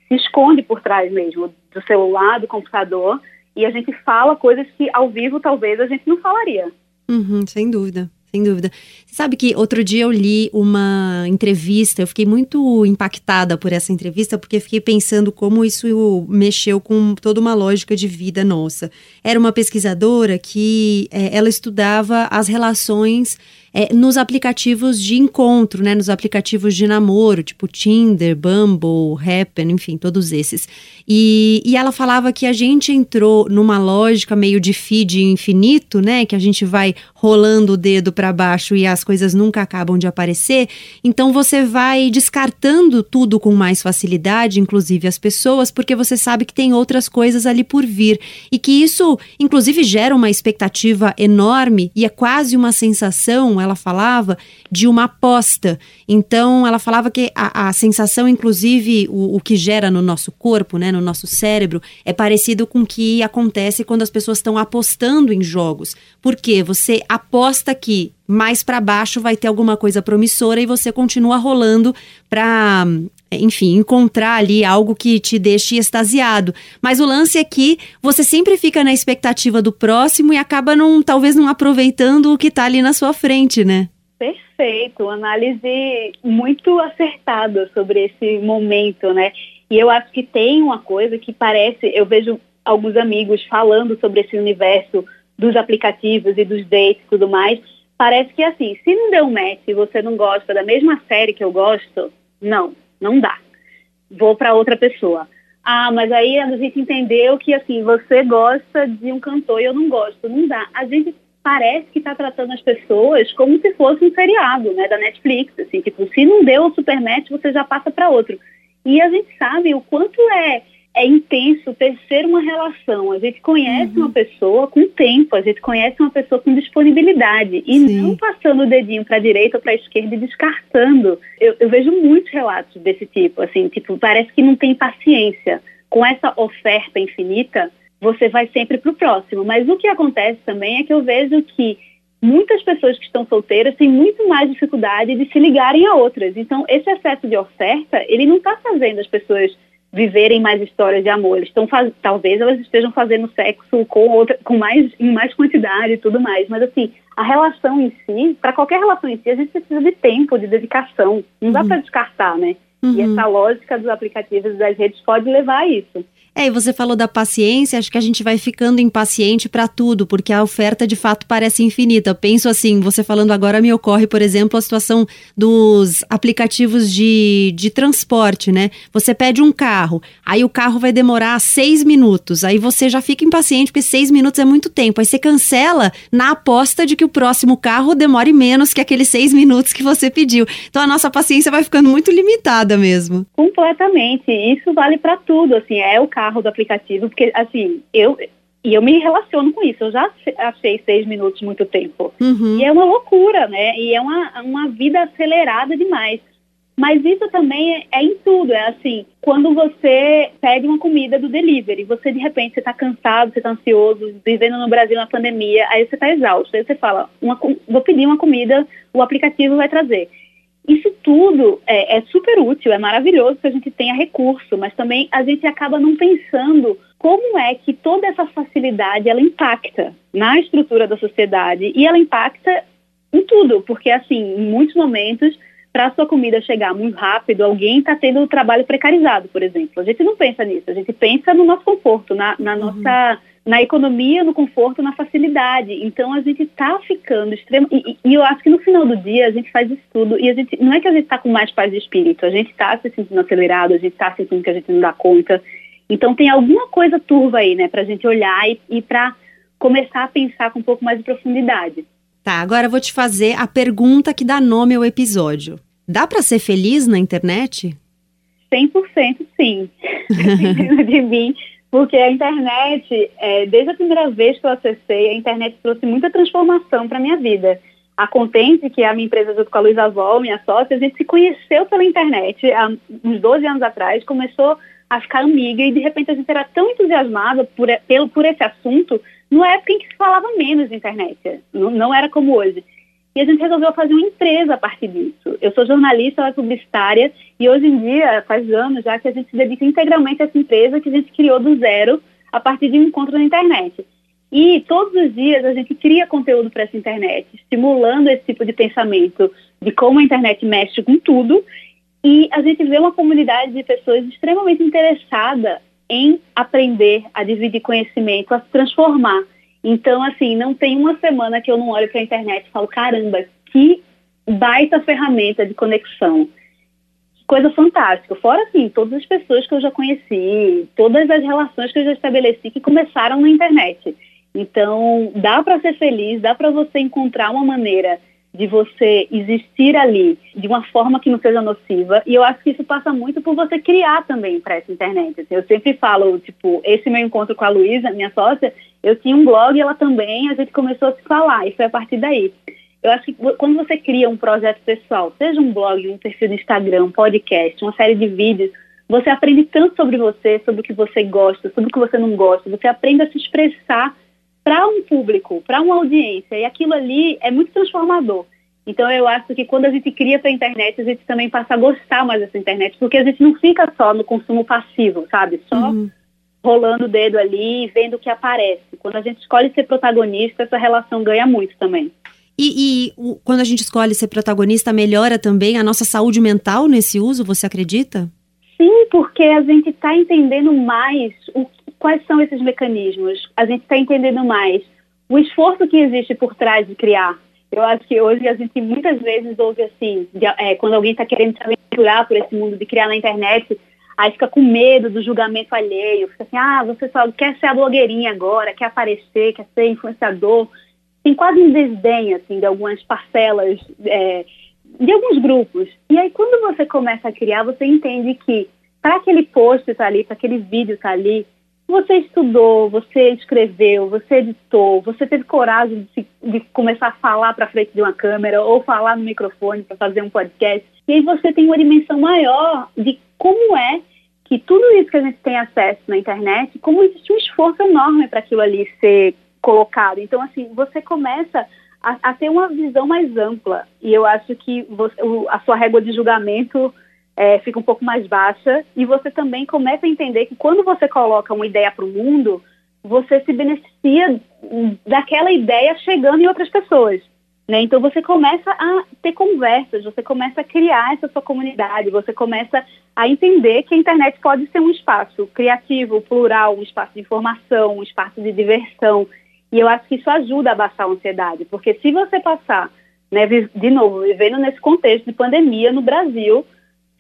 se esconde por trás mesmo do celular, do computador, e a gente fala coisas que ao vivo talvez a gente não falaria. Uhum, sem dúvida. Sem dúvida. Você sabe que outro dia eu li uma entrevista, eu fiquei muito impactada por essa entrevista, porque fiquei pensando como isso mexeu com toda uma lógica de vida nossa. Era uma pesquisadora que é, ela estudava as relações é, nos aplicativos de encontro, né, nos aplicativos de namoro, tipo Tinder, Bumble, Happen, enfim, todos esses. E, e ela falava que a gente entrou numa lógica meio de feed infinito, né, que a gente vai rolando o dedo para baixo e as coisas nunca acabam de aparecer. Então você vai descartando tudo com mais facilidade, inclusive as pessoas, porque você sabe que tem outras coisas ali por vir e que isso, inclusive, gera uma expectativa enorme e é quase uma sensação ela falava de uma aposta. Então, ela falava que a, a sensação, inclusive, o, o, que gera no nosso corpo, né, no nosso cérebro, é parecido com o que acontece quando as pessoas estão apostando em jogos. Porque você aposta que mais para baixo vai ter alguma coisa promissora e você continua rolando para enfim, encontrar ali algo que te deixe extasiado. Mas o lance é que você sempre fica na expectativa do próximo e acaba não, talvez não aproveitando o que está ali na sua frente, né? Perfeito, análise muito acertada sobre esse momento, né? E eu acho que tem uma coisa que parece, eu vejo alguns amigos falando sobre esse universo dos aplicativos e dos dates e tudo mais. Parece que assim, se não deu match e você não gosta da mesma série que eu gosto, não, não dá. Vou para outra pessoa. Ah, mas aí a gente entendeu que assim, você gosta de um cantor e eu não gosto. Não dá. A gente parece que está tratando as pessoas como se fosse um seriado, né, da Netflix, assim, tipo, se não deu o Supermatch, você já passa para outro. E a gente sabe o quanto é é intenso ter uma relação. A gente conhece uhum. uma pessoa com tempo, a gente conhece uma pessoa com disponibilidade e Sim. não passando o dedinho para a direita ou para a esquerda e descartando. Eu, eu, vejo muitos relatos desse tipo, assim, tipo, parece que não tem paciência. Com essa oferta infinita, você vai sempre para o próximo. Mas o que acontece também é que eu vejo que muitas pessoas que estão solteiras têm muito mais dificuldade de se ligarem a outras. Então, esse excesso de oferta, ele não está fazendo as pessoas viverem mais histórias de amor. Eles estão faz... talvez elas estejam fazendo sexo com outra, com mais em mais quantidade e tudo mais, mas assim, a relação em si, para qualquer relação em si, a gente precisa de tempo, de dedicação. Não uhum. dá para descartar, né? Uhum. E essa lógica dos aplicativos das redes pode levar a isso. É, e você falou da paciência, acho que a gente vai ficando impaciente para tudo, porque a oferta de fato parece infinita. Penso assim, você falando agora me ocorre, por exemplo, a situação dos aplicativos de, de transporte, né? Você pede um carro, aí o carro vai demorar seis minutos, aí você já fica impaciente, porque seis minutos é muito tempo. Aí você cancela na aposta de que o próximo carro demore menos que aqueles seis minutos que você pediu. Então a nossa paciência vai ficando muito limitada mesmo. Completamente. Isso vale para tudo, assim, é o carro do aplicativo, porque assim, eu e eu me relaciono com isso. Eu já achei seis minutos muito tempo. Uhum. E é uma loucura, né? E é uma, uma vida acelerada demais. Mas isso também é, é em tudo. É assim, quando você pede uma comida do delivery, você de repente está cansado, você está ansioso, vivendo no Brasil na pandemia, aí você está exausto. Aí você fala, uma, vou pedir uma comida, o aplicativo vai trazer. Isso tudo é, é super útil, é maravilhoso que a gente tenha recurso, mas também a gente acaba não pensando como é que toda essa facilidade ela impacta na estrutura da sociedade e ela impacta em tudo, porque assim, em muitos momentos, para a sua comida chegar muito rápido, alguém está tendo o trabalho precarizado, por exemplo. A gente não pensa nisso, a gente pensa no nosso conforto, na, na uhum. nossa na economia, no conforto, na facilidade. Então a gente está ficando extremo. E, e, eu acho que no final do dia a gente faz isso tudo e a gente não é que a gente está com mais paz de espírito, a gente está se sentindo acelerado, a gente está sentindo que a gente não dá conta. Então tem alguma coisa turva aí, né, para a gente olhar e, e para começar a pensar com um pouco mais de profundidade. Tá, agora eu vou te fazer a pergunta que dá nome ao episódio. Dá para ser feliz na internet? 100% sim. de mim, porque a internet, é, desde a primeira vez que eu acessei, a internet trouxe muita transformação para minha vida. A Contente, que é a minha empresa junto com a Luísa Vol, minha sócia, a gente se conheceu pela internet há uns 12 anos atrás, começou a ficar amiga e de repente a gente era tão entusiasmada por, por, por esse assunto numa época em que se falava menos de internet, não, não era como hoje. E a gente resolveu fazer uma empresa a partir disso. Eu sou jornalista, ela é publicitária, e hoje em dia, faz anos já que a gente se dedica integralmente a essa empresa que a gente criou do zero a partir de um encontro na internet. E todos os dias a gente cria conteúdo para essa internet, estimulando esse tipo de pensamento de como a internet mexe com tudo. E a gente vê uma comunidade de pessoas extremamente interessada em aprender, a dividir conhecimento, a se transformar. Então, assim, não tem uma semana que eu não olho para a internet e falo, caramba, que baita ferramenta de conexão. Coisa fantástica. Fora, assim, todas as pessoas que eu já conheci, todas as relações que eu já estabeleci que começaram na internet. Então, dá para ser feliz, dá para você encontrar uma maneira de você existir ali de uma forma que não seja nociva. E eu acho que isso passa muito por você criar também para essa internet. Assim, eu sempre falo, tipo, esse meu encontro com a Luísa, minha sócia, eu tinha um blog ela também, a gente começou a se falar, e foi a partir daí. Eu acho que quando você cria um projeto pessoal, seja um blog, um perfil no Instagram, um podcast, uma série de vídeos, você aprende tanto sobre você, sobre o que você gosta, sobre o que você não gosta, você aprende a se expressar para um público, para uma audiência, e aquilo ali é muito transformador. Então eu acho que quando a gente cria para a internet, a gente também passa a gostar mais dessa internet, porque a gente não fica só no consumo passivo, sabe? Só uhum. Rolando o dedo ali e vendo o que aparece. Quando a gente escolhe ser protagonista, essa relação ganha muito também. E, e o, quando a gente escolhe ser protagonista, melhora também a nossa saúde mental nesse uso, você acredita? Sim, porque a gente está entendendo mais o quais são esses mecanismos? A gente está entendendo mais o esforço que existe por trás de criar. Eu acho que hoje a gente muitas vezes ouve assim, de, é, quando alguém está querendo se aventurar por esse mundo de criar na internet, aí fica com medo do julgamento alheio, fica assim, ah, você só quer ser a blogueirinha agora, quer aparecer, quer ser influenciador. Tem quase um desdém, assim, de algumas parcelas, é, de alguns grupos. E aí, quando você começa a criar, você entende que para aquele post estar tá ali, para aquele vídeo estar tá ali, você estudou, você escreveu, você editou, você teve coragem de, de começar a falar para frente de uma câmera ou falar no microfone para fazer um podcast. E aí você tem uma dimensão maior de como é que tudo isso que a gente tem acesso na internet, como existe um esforço enorme para aquilo ali ser colocado. Então, assim, você começa a, a, ter uma visão mais ampla. E eu acho que você, o, a sua régua de julgamento é, fica um pouco mais baixa e você também começa a entender que quando você coloca uma ideia para o mundo, você se beneficia daquela ideia chegando em outras pessoas. Né? Então você começa a ter conversas, você começa a criar essa sua comunidade, você começa a entender que a internet pode ser um espaço criativo, plural, um espaço de informação, um espaço de diversão. E eu acho que isso ajuda a baixar a ansiedade, porque se você passar, né, de novo, vivendo nesse contexto de pandemia no Brasil,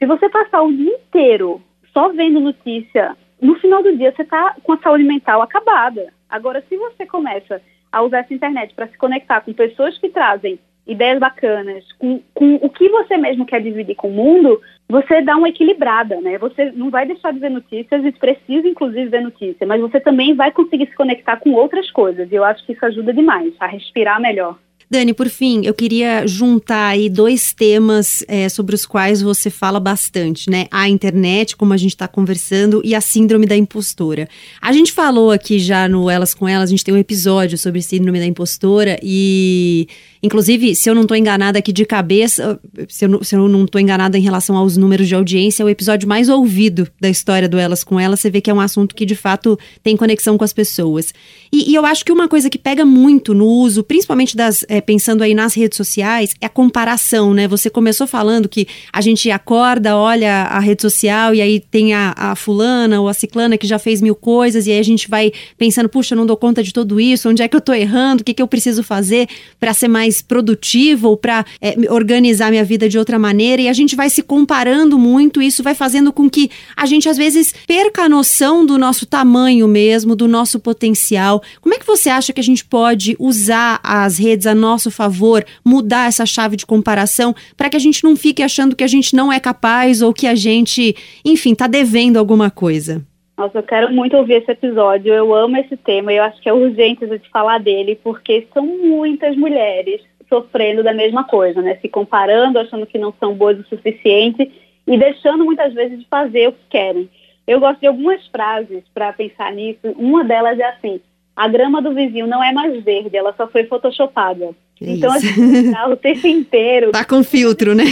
se você passar o dia inteiro só vendo notícia, no final do dia você está com a saúde mental acabada. Agora, se você começa a usar essa internet para se conectar com pessoas que trazem ideias bacanas, com, com, o que você mesmo quer dividir com o mundo, você dá uma equilibrada, né? Você não vai deixar de ver notícias e precisa, inclusive, ver notícias, mas você também vai conseguir se conectar com outras coisas. E eu acho que isso ajuda demais a respirar melhor. Dani, por fim, eu queria juntar aí dois temas é, sobre os quais você fala bastante, né? A internet, como a gente está conversando, e a síndrome da impostora. A gente falou aqui já no Elas com Elas, a gente tem um episódio sobre síndrome da impostora e Inclusive, se eu não estou enganada aqui de cabeça, se eu, não, se eu não estou enganada em relação aos números de audiência, é o episódio mais ouvido da história do Elas com Elas. Você vê que é um assunto que de fato tem conexão com as pessoas. E, e eu acho que uma coisa que pega muito no uso, principalmente das, é, pensando aí nas redes sociais, é a comparação, né? Você começou falando que a gente acorda, olha a rede social e aí tem a, a fulana ou a ciclana que já fez mil coisas e aí a gente vai pensando, puxa, não dou conta de tudo isso, onde é que eu estou errando, o que, que eu preciso fazer para ser mais produtiva ou para é, organizar minha vida de outra maneira. E a gente vai se comparando muito, e isso vai fazendo com que a gente às vezes perca a noção do nosso tamanho mesmo, do nosso potencial. Como é que você acha que a gente pode usar as redes a nosso favor, mudar essa chave de comparação para que a gente não fique achando que a gente não é capaz ou que a gente, enfim, está devendo alguma coisa? Nossa, eu quero muito ouvir esse episódio. Eu amo esse tema eu acho que é urgente a gente falar dele, porque são muitas mulheres sofrendo da mesma coisa, né? Se comparando, achando que não são boas o suficiente e deixando muitas vezes de fazer o que querem. Eu gosto de algumas frases para pensar nisso. Uma delas é assim: a grama do vizinho não é mais verde, ela só foi photoshopada. É então, assim, o tempo inteiro. Tá com filtro, né?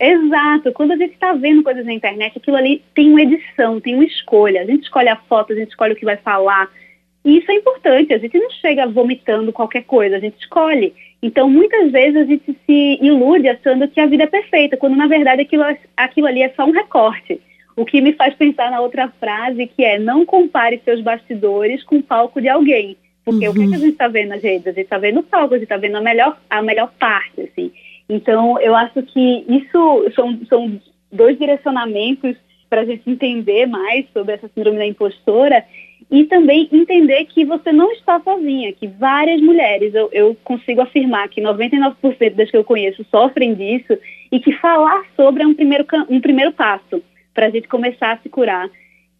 Exato. Quando a gente está vendo coisas na internet, aquilo ali tem uma edição, tem uma escolha. A gente escolhe a foto, a gente escolhe o que vai falar. E isso é importante. A gente não chega vomitando qualquer coisa, a gente escolhe. Então, muitas vezes a gente se ilude achando que a vida é perfeita, quando na verdade aquilo, aquilo ali é só um recorte. O que me faz pensar na outra frase, que é não compare seus bastidores com o palco de alguém. Porque uhum. o que, é que a gente está vendo nas redes? A gente está vendo o palco, a gente está vendo a melhor, a melhor parte, assim. Então, eu acho que isso são, são dois direcionamentos para a gente entender mais sobre essa síndrome da impostora e também entender que você não está sozinha, que várias mulheres, eu, eu consigo afirmar que 99% das que eu conheço sofrem disso e que falar sobre é um primeiro, um primeiro passo para a gente começar a se curar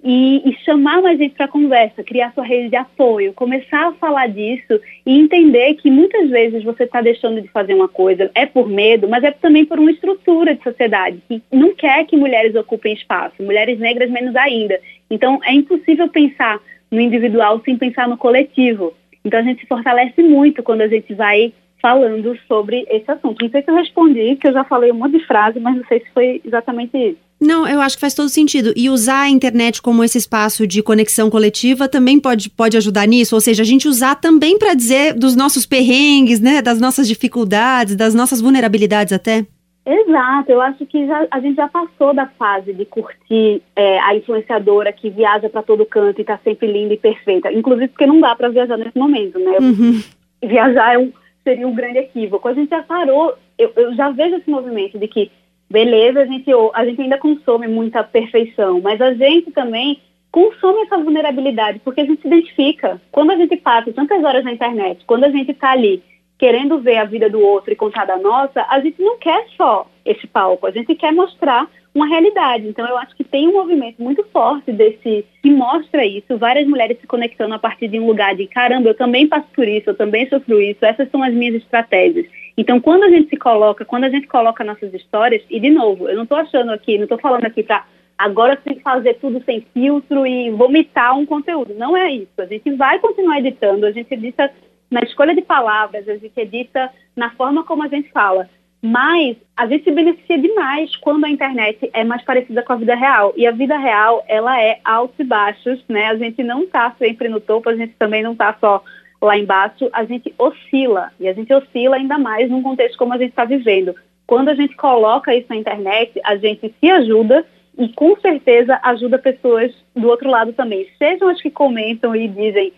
e, e chamar mais gente para conversa, criar sua rede de apoio, começar a falar disso e entender que muitas vezes você está deixando de fazer uma coisa, é por medo, mas é também por uma estrutura de sociedade que não quer que mulheres ocupem espaço, mulheres negras menos ainda. Então é impossível pensar no individual sem pensar no coletivo. Então a gente se fortalece muito quando a gente vai falando sobre esse assunto. Não sei se eu respondi, que eu já falei um monte de frase, mas não sei se foi exatamente isso. Não, eu acho que faz todo sentido. E usar a internet como esse espaço de conexão coletiva também pode, pode ajudar nisso. Ou seja, a gente usar também para dizer dos nossos perrengues, né? Das nossas dificuldades, das nossas vulnerabilidades até. Exato, eu acho que já, a gente já passou da fase de curtir é, a influenciadora que viaja para todo canto e está sempre linda e perfeita. Inclusive porque não dá para viajar nesse momento, né? Uhum. Viajar é um, seria um grande equívoco. A gente já parou, eu, eu já vejo esse movimento de que beleza, a gente, a gente ainda consome muita perfeição, mas a gente também consome essa vulnerabilidade, porque a gente se identifica. Quando a gente passa tantas horas na internet, quando a gente está ali querendo ver a vida do outro e contar da nossa, a gente não quer só esse palco, a gente quer mostrar uma realidade. Então eu acho que tem um movimento muito forte desse que mostra isso, várias mulheres se conectando a partir de um lugar de caramba, eu também passo por isso, eu também sofro isso, essas são as minhas estratégias. Então quando a gente se coloca, quando a gente coloca nossas histórias, e de novo, eu não estou achando aqui, não estou falando aqui para agora tem que fazer tudo sem filtro e vomitar um conteúdo. Não é isso. A gente vai continuar editando, a gente edita na escolha de palavras, a gente edita na forma como a gente fala. Mas a gente se beneficia demais quando a internet é mais parecida com a vida real. E a vida real, ela é altos e baixos, né? A gente não está sempre no topo, a gente também não está só lá embaixo, a gente oscila. E a gente oscila ainda mais num contexto como a gente está vivendo. Quando a gente coloca isso na internet, a gente se ajuda e com certeza ajuda pessoas do outro lado também. Sejam as que comentam e dizem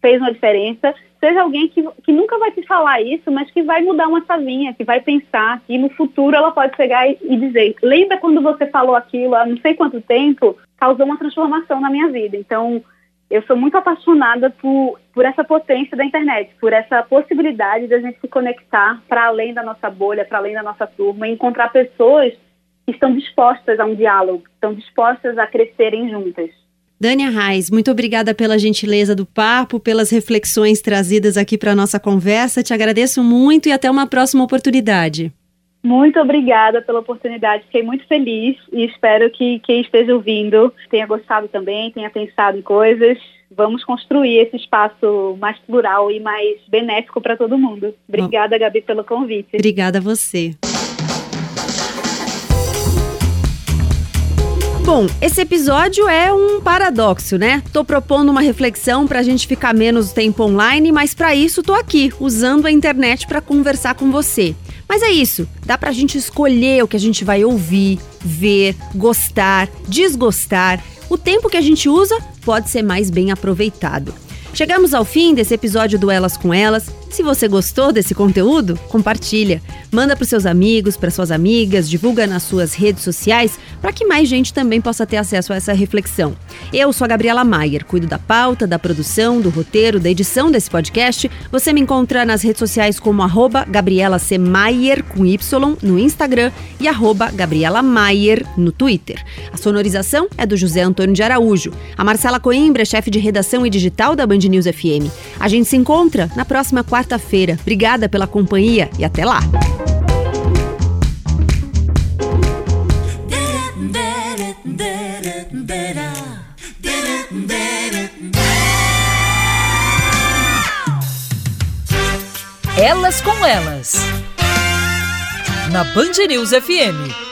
fez uma diferença, seja alguém que, que nunca vai te falar isso, mas que vai mudar uma chavinha, que vai pensar que no futuro ela pode chegar e, e dizer: lembra quando você falou aquilo há não sei quanto tempo? Causou uma transformação na minha vida. Então, eu sou muito apaixonada por, por essa potência da internet, por essa possibilidade de a gente se conectar para além da nossa bolha, para além da nossa turma, e encontrar pessoas que estão dispostas a um diálogo, estão dispostas a crescerem juntas. Dânia Reis, muito obrigada pela gentileza do papo, pelas reflexões trazidas aqui para a nossa conversa. Te agradeço muito e até uma próxima oportunidade. Muito obrigada pela oportunidade, fiquei muito feliz e espero que quem esteja ouvindo tenha gostado também, tenha pensado em coisas. Vamos construir esse espaço mais plural e mais benéfico para todo mundo. Obrigada, Gabi, pelo convite. Obrigada a você. Bom, esse episódio é um paradoxo, né? Tô propondo uma reflexão pra gente ficar menos tempo online, mas para isso tô aqui, usando a internet para conversar com você. Mas é isso, dá pra gente escolher o que a gente vai ouvir, ver, gostar, desgostar. O tempo que a gente usa pode ser mais bem aproveitado. Chegamos ao fim desse episódio do Elas com Elas. Se você gostou desse conteúdo, compartilha. Manda para seus amigos, para suas amigas, divulga nas suas redes sociais para que mais gente também possa ter acesso a essa reflexão. Eu sou a Gabriela Maier, cuido da pauta, da produção, do roteiro, da edição desse podcast. Você me encontra nas redes sociais como arroba Gabriela C. Maier, com Y, no Instagram e arroba Gabriela Maier no Twitter. A sonorização é do José Antônio de Araújo. A Marcela Coimbra é chefe de redação e digital da Band News FM. A gente se encontra na próxima quarta-feira. Obrigada pela companhia e até lá! Elas com Elas. Na Band News FM.